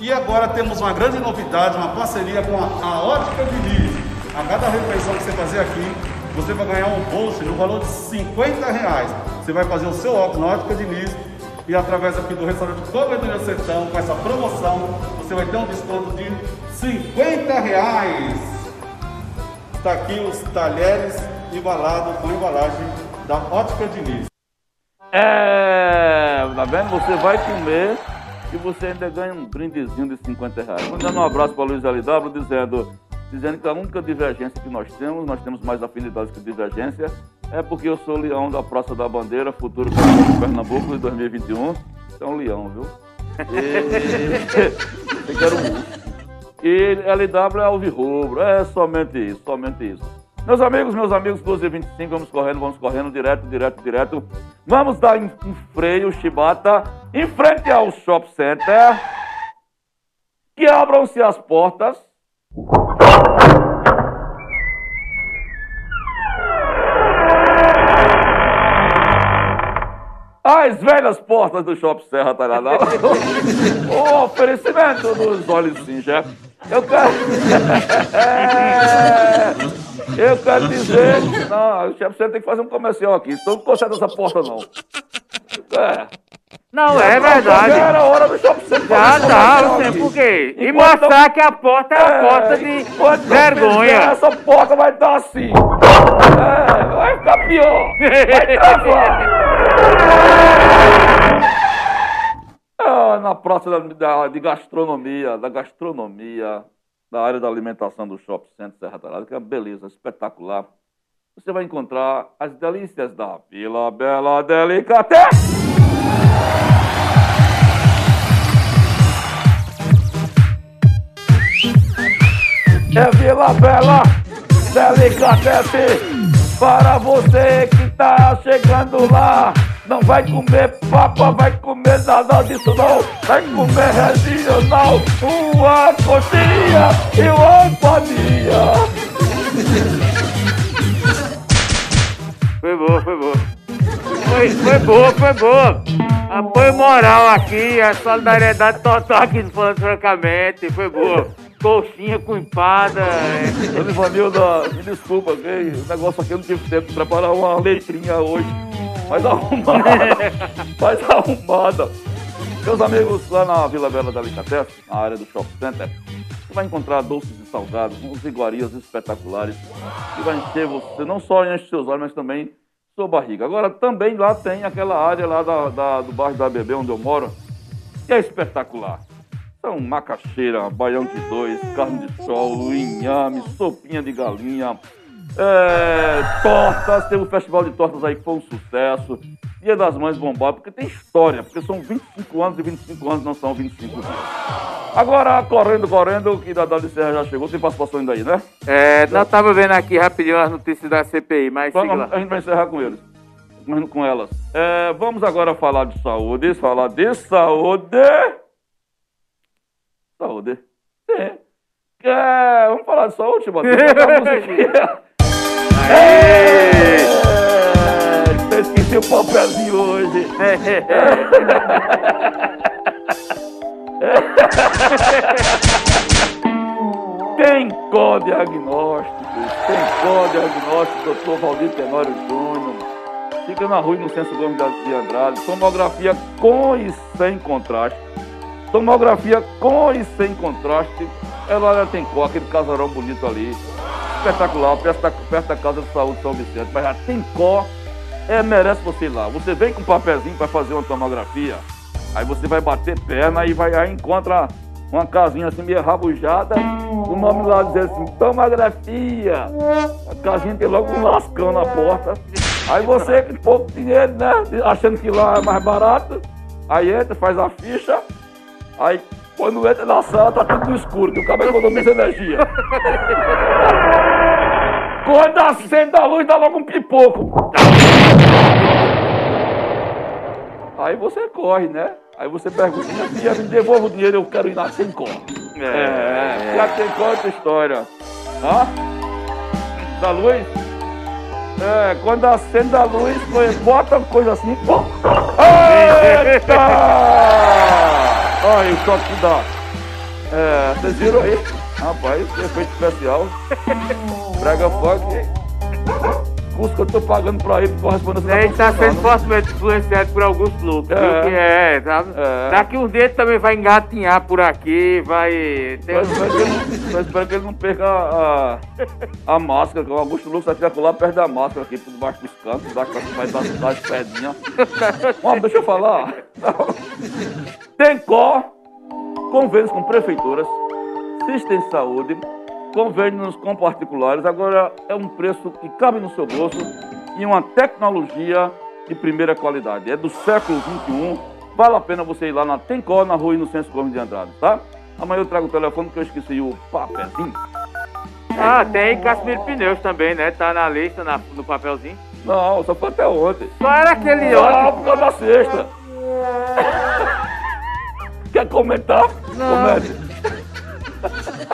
Speaker 5: E agora temos uma grande novidade, uma parceria com a, a Ótica Diniz. A cada refeição que você fazer aqui, você vai ganhar um bolso no valor de 50 reais. Você vai fazer o seu óculos na Ótica Diniz e através aqui do restaurante Comedoria Sertão, com essa promoção, você vai ter um desconto de 50 reais. Está aqui os talheres embalados com embalagem da Ótica Diniz.
Speaker 1: É, tá vendo? Você vai comer e você ainda ganha um brindezinho de 50 reais. Mandando um abraço para Luiz LW dizendo, dizendo que a única divergência que nós temos, nós temos mais afinidades que divergência, é porque eu sou leão da Praça da Bandeira, futuro campeão de Pernambuco de 2021. Então, leão, viu? E... Eu quero um. E LW é alvirrubro, é somente isso, somente isso. Meus amigos, meus amigos, 12 e 25, vamos correndo, vamos correndo, direto, direto, direto. Vamos dar um freio, chibata, em frente ao Shop Center, que abram-se as portas. As velhas portas do Shopping Serra Taranã. o oferecimento dos olhos Singer. Eu quero. Eu quero dizer. Não, o chefe tem que fazer um comercial aqui. Então não conserta essa porta, não.
Speaker 2: É. Não, é verdade. Já
Speaker 1: era hora do shopping center. Já
Speaker 2: tá, por quê? E mostrar que a porta é a porta de vergonha.
Speaker 1: Essa porta vai estar assim. É, vai ficar pior. Vai travar. Ah, na praça da, da, de gastronomia, da gastronomia, da área da alimentação do Shopping Center Serra Talhada, que é uma beleza espetacular. Você vai encontrar as delícias da Vila Bela Delicatessen. É Vila Bela Delicatessen para você que tá chegando lá. Não vai comer papa, vai comer nada disso não. Vai comer regional, uma coxinha e uma empadinha.
Speaker 2: Foi boa, foi boa. Foi, foi boa, foi boa. Apoio moral aqui, a solidariedade total aqui Falando Francamente. Foi boa. Coxinha com empada. É.
Speaker 1: Ivanilda, me desculpa, o negócio aqui eu não tive tempo de preparar uma letrinha hoje. Mais arrumada. mais arrumada. Meus amigos, lá na Vila Bela da Licatessen, na área do Shopping Center, você vai encontrar doces e salgados, uns iguarias espetaculares, que vai encher você, não só enche seus olhos, mas também sua barriga. Agora, também lá tem aquela área lá da, da, do bairro da Bebê, onde eu moro, que é espetacular. São macaxeira, baião de dois, carne de sol, inhame, sopinha de galinha, é, tortas, teve um festival de tortas aí que foi um sucesso. Dia das Mães bombado, porque tem história, porque são 25 anos e 25 anos não são 25 dias. Agora, correndo, correndo, que Dadá de Serra já chegou, tem participação ainda aí, né?
Speaker 2: É, nós tava vendo aqui rapidinho as notícias da CPI, mas
Speaker 1: vamos, A gente vai encerrar com eles, com elas. É, vamos agora falar de saúde, falar de saúde. Saúde. Sim. É, vamos falar de saúde, mano. É, eu esqueci o papelzinho hoje. Tem diagnóstico, tem diagnóstico, doutor Valdir Tenório Júnior. Fica na rua Inocêncio Gomes de Andrade. Tomografia com e sem contraste. Tomografia com e sem contraste. Ela tem cor, aquele casarão bonito ali espetacular, perto da, perto da Casa de Saúde São Vicente, mas já tem có, é, merece você ir lá. Você vem com um papelzinho para fazer uma tomografia, aí você vai bater perna e vai aí encontra uma casinha assim meio rabujada, o nome lá dizer assim, tomografia. A casinha tem logo um lascão na porta. Aí você com pouco dinheiro, né? Achando que lá é mais barato, aí entra, faz a ficha, aí quando entra na sala tá tudo escuro, que o cabelo economiza energia. Quando acende a luz, dá logo um pipoco. Aí você corre, né? Aí você pergunta, minha filha, me devolva o dinheiro, eu quero ir na Tencor. É, é, é. a Tencor é outra história. Hã? Da luz? É, quando acende a luz, bota coisa assim. Eita! Olha o choque que dá. É, vocês viram aí? Rapaz, efeito especial. Brega Funk. Custo que eu tô pagando pra ir pro correspondência
Speaker 2: Ele tá sendo fortemente influenciado por alguns lucros, é. Que é, sabe? É. Daqui uns dias também vai engatinhar por aqui, vai.
Speaker 1: Tem... Mas, espero que ele, mas espero que ele não perca a, a máscara, que o Augusto Lucas vai ficar lá perto da máscara aqui, por debaixo dos cantos, da vai dar, as pedrinhas. Ó, deixa eu falar. Tem có, convênios com prefeituras System Saúde, convênios com particulares. Agora é um preço que cabe no seu bolso e uma tecnologia de primeira qualidade. É do século 21. Vale a pena você ir lá na Tencó, na rua Inocêncio Gomes de Andrade, tá? Amanhã eu trago o telefone que eu esqueci o papelzinho.
Speaker 2: Ah, tem Casimiro Pneus também, né? Tá na lista, na, no papelzinho.
Speaker 1: Não, só foi até ontem.
Speaker 2: Só era aquele
Speaker 1: ontem. Ah, por causa da sexta. quer comentar?
Speaker 2: Não.
Speaker 1: Comente.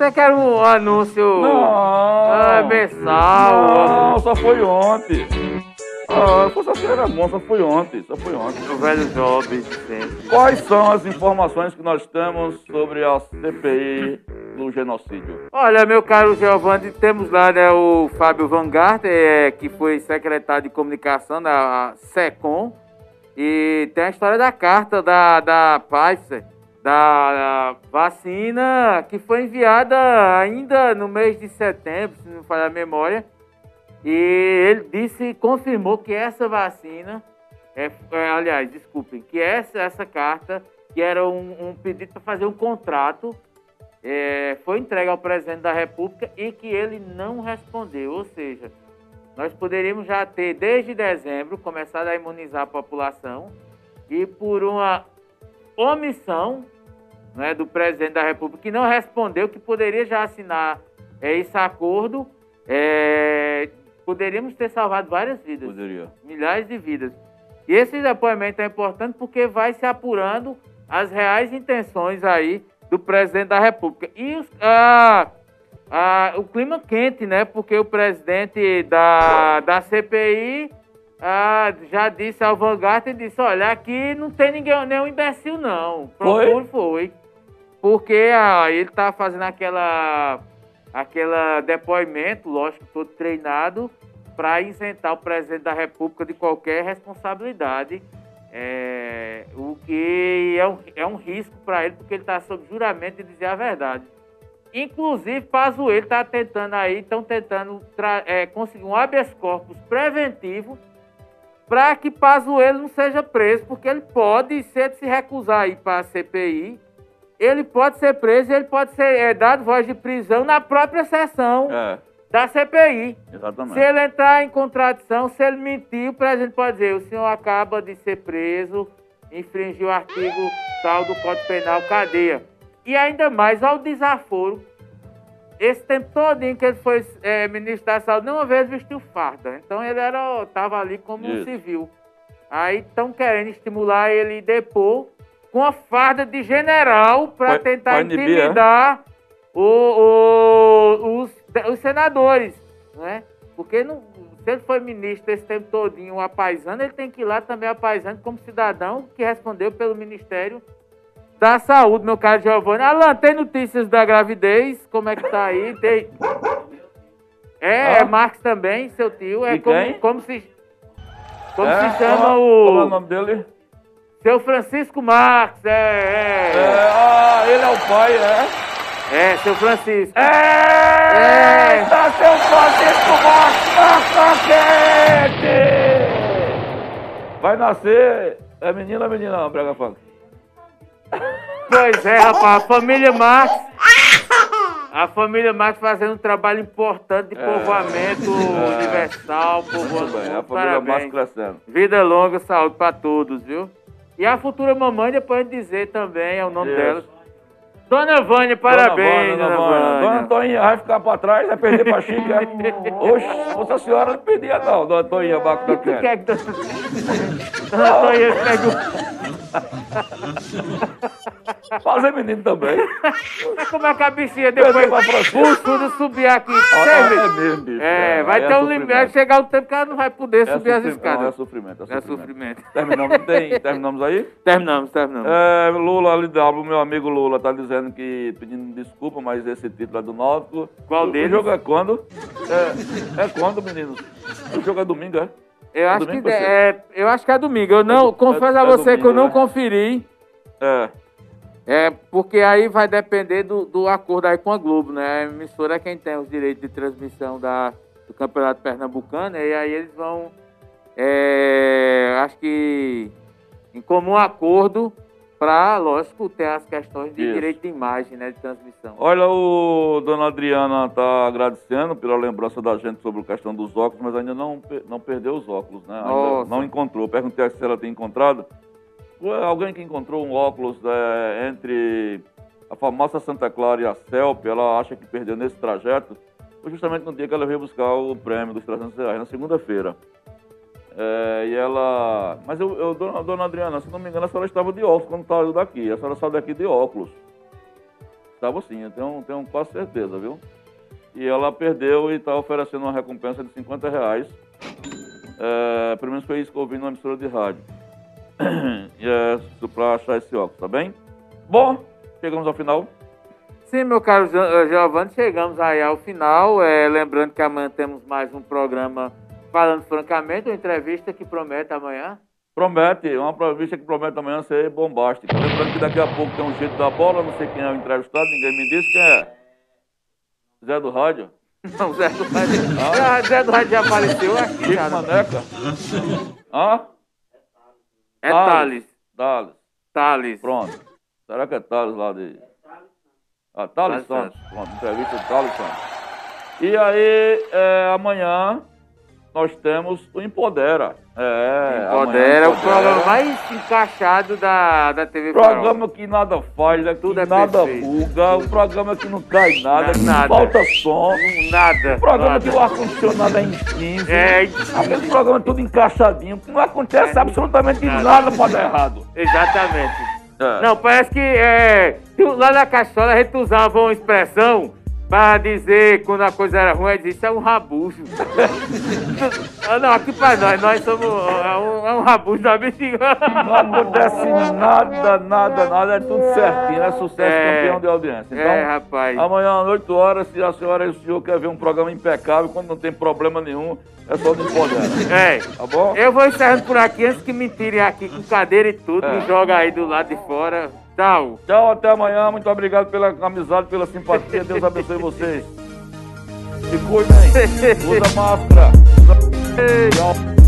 Speaker 2: Você quer um anúncio
Speaker 1: Não.
Speaker 2: ah, mensal?
Speaker 1: Não, só foi ontem. Ah, era bom, só foi ontem, só foi ontem.
Speaker 2: O velho jovem sempre.
Speaker 1: Quais são as informações que nós temos sobre a CPI do genocídio?
Speaker 2: Olha, meu caro Giovanni, temos lá né, o Fábio Van Garten, é, que foi secretário de comunicação da SECOM, e tem a história da carta da, da Pfizer, da, vacina que foi enviada ainda no mês de setembro, se não falhar a memória, e ele disse, confirmou que essa vacina, é, é, aliás, desculpem, que essa, essa carta, que era um, um pedido para fazer um contrato, é, foi entregue ao presidente da República e que ele não respondeu. Ou seja, nós poderíamos já ter, desde dezembro, começado a imunizar a população e por uma omissão né, do presidente da República, que não respondeu, que poderia já assinar é, esse acordo, é, poderíamos ter salvado várias vidas
Speaker 1: Poderia.
Speaker 2: milhares de vidas. E esse depoimento é importante porque vai se apurando as reais intenções aí do presidente da República. E os- ah, ah, o clima quente, né? Porque o presidente da, da CPI ah, já disse ao Vanguard e disse, olha, aqui não tem ninguém, nenhum imbecil, não.
Speaker 1: Foi?
Speaker 2: Procure, foi. Porque ah, ele tá fazendo aquela, aquela depoimento, lógico, todo treinado, para isentar o presidente da República de qualquer responsabilidade, é, o que é um, é um risco para ele, porque ele está sob juramento de dizer a verdade. Inclusive, Pazuello está tentando aí, estão tentando é, conseguir um habeas corpus preventivo para que Pazuello não seja preso, porque ele pode, se ele se recusar a ir para a CPI, ele pode ser preso e ele pode ser é, dado voz de prisão na própria sessão
Speaker 1: É,
Speaker 2: da CPI.
Speaker 1: exatamente.
Speaker 2: Se ele entrar em contradição, se ele mentir, o presidente pode dizer: o senhor acaba de ser preso, infringiu o artigo tal do Código Penal, cadeia. E ainda mais, ao desaforo, esse tempo todinho que ele foi é, ministro da Saúde, nenhuma vez vestiu farda. Então ele era, estava ali como um
Speaker 1: Isso.
Speaker 2: civil. Aí estão querendo estimular ele depor com a farda de general para tentar
Speaker 1: é?
Speaker 2: intimidar o- o- os, os senadores, né? Porque não, se ele foi ministro esse tempo todinho apaisando, ele tem que ir lá também apaisando como cidadão que respondeu pelo Ministério da Saúde, meu caro Giovanni. Alan, tem notícias da gravidez? Como é que tá aí? Tem... É,
Speaker 1: Ah?
Speaker 2: Marcos também, seu tio. É como, como se... Como
Speaker 1: É?
Speaker 2: se chama
Speaker 1: Qual- Qual é o
Speaker 2: o...
Speaker 1: nome dele?
Speaker 2: Seu Francisco Marques, é,
Speaker 1: É,
Speaker 2: é.
Speaker 1: ah, ele é o pai, é?
Speaker 2: É, seu Francisco.
Speaker 1: É!
Speaker 2: É.
Speaker 1: Tá seu Francisco Marcos quente! Vai nascer. É menina ou menina, Brega Funk?
Speaker 2: Pois é, rapaz, a família Marques. A família Marques fazendo um trabalho importante de
Speaker 1: É.
Speaker 2: povoamento universal,
Speaker 1: Muito
Speaker 2: povoamento.
Speaker 1: bem, a família
Speaker 2: Parabéns.
Speaker 1: Crescendo.
Speaker 2: Vida longa, saúde pra todos, viu? E a futura mamãe, depois de dizer também é o nome
Speaker 1: Isso.
Speaker 2: dela. Dona Vânia, parabéns,
Speaker 1: Dona
Speaker 2: Dona
Speaker 1: Vânia. Dona
Speaker 2: Vânia.
Speaker 1: Antoninha vai ficar pra trás, vai perder pra Chica. Oxe, Nossa Senhora não perdia não, Dona Antoninha Baco da
Speaker 2: O que é que Dona Dona Antônia pegou?
Speaker 1: Fazer menino também.
Speaker 2: Como é que a bichinha depois buçudo subir aqui?
Speaker 1: Ah,
Speaker 2: Sempre.
Speaker 1: é mesmo, bicho.
Speaker 2: É, vai
Speaker 1: Aí
Speaker 2: ter um limite, vai chegar um tempo que ela não vai poder
Speaker 1: É
Speaker 2: subir as
Speaker 1: sofrimento, não, É
Speaker 2: escadas.
Speaker 1: sofrimento, é
Speaker 2: É
Speaker 1: sofrimento.
Speaker 2: sofrimento.
Speaker 1: Terminamos, tem, terminamos aí?
Speaker 2: Terminamos, terminamos.
Speaker 1: É, Lula LW, meu amigo Lula, tá dizendo que pedindo desculpa, mas esse título é do Náutico.
Speaker 2: Qual
Speaker 1: o,
Speaker 2: deles?
Speaker 1: O jogo é quando? É, é quando, meninos? O jogo é domingo, é?
Speaker 2: Eu acho, que,
Speaker 1: domingo ser?
Speaker 2: é, eu acho que é domingo. Eu não,
Speaker 1: do-
Speaker 2: confesso
Speaker 1: é-
Speaker 2: a
Speaker 1: é
Speaker 2: você que eu
Speaker 1: domingo,
Speaker 2: não
Speaker 1: né?
Speaker 2: conferi.
Speaker 1: É.
Speaker 2: É, porque aí vai depender do, do acordo aí com a Globo, né? A emissora é quem tem os direitos de transmissão da, do Campeonato Pernambucano, e aí eles vão, é, acho que, em comum acordo, para, lógico, ter as questões de
Speaker 1: Isso.
Speaker 2: direito de imagem, né? De transmissão.
Speaker 1: Olha, o Dona Adriana tá agradecendo pela lembrança da gente sobre a questão dos óculos, mas ainda não, não perdeu os óculos, né? Ainda não encontrou. Perguntei se ela tem encontrado. Alguém que encontrou um óculos é, entre a famosa Santa Clara e a CELP, ela acha que perdeu nesse trajeto, foi justamente no dia que ela veio buscar o prêmio dos 300 reais, na segunda-feira. É, e ela. Mas eu, eu dona, dona Adriana, se não me engano, a senhora estava de óculos quando estava daqui. A senhora saiu daqui de óculos. Estava sim, eu tenho, tenho quase certeza, viu? E ela perdeu e está oferecendo uma recompensa de 50 reais. É, pelo menos foi isso que eu ouvi numa emissora de rádio. e é para achar esse óculos, tá bem? Bom, chegamos ao final.
Speaker 2: Sim, meu caro eh, Giovanni, chegamos aí ao final. É, lembrando que amanhã temos mais um programa falando francamente, uma entrevista que promete amanhã.
Speaker 1: Promete, uma entrevista que promete amanhã ser bombástica. Lembrando que daqui a pouco tem um jeito da bola, não sei quem é o entrevistado, ninguém me disse quem é. Zé do Rádio?
Speaker 2: Não, Zé do Rádio. Ah. Zé do Rádio já apareceu aqui.
Speaker 1: Chico já, Maneca? Hã?
Speaker 2: É Thales.
Speaker 1: Thales.
Speaker 2: Thales.
Speaker 1: Pronto. Será que é Thales lá de. Ah, Thales Santos. Pronto, entrevista de Thales Santos. E aí, é, amanhã nós temos o Empodera.
Speaker 2: É, Empodera é o programa mais encaixado da, da TV
Speaker 1: Programa Farol. que nada faz, né? Tudo é nada buga, o programa que não cai nada, que nada. não falta som.
Speaker 2: Nada.
Speaker 1: O programa
Speaker 2: nada.
Speaker 1: que o ar-condicionado é em 15. É, Aquele programa tudo encaixadinho, que não acontece é, absolutamente nada, nada dar errado.
Speaker 2: Exatamente. É. Não, parece que é, lá na cachola a gente usava uma expressão para dizer quando a coisa era ruim, isso é um rabujo. ah, não, aqui para nós, nós somos é um, é um rabujo da bexiga.
Speaker 1: Não acontece nada, nada, nada, é tudo certinho, é sucesso é, campeão de audiência. Então,
Speaker 2: é, rapaz.
Speaker 1: Amanhã às 8 horas, se a senhora e o senhor quer ver um programa impecável, quando não tem problema nenhum, é só no podendo.
Speaker 2: É.
Speaker 1: Tá bom?
Speaker 2: Eu vou encerrando por aqui antes que me tirem aqui com cadeira e tudo, é. me joga aí do lado de fora. Tchau.
Speaker 1: Tchau, até amanhã. Muito obrigado pela amizade, pela simpatia. Deus abençoe vocês. Se cuidem. Usa máscara. Tchau.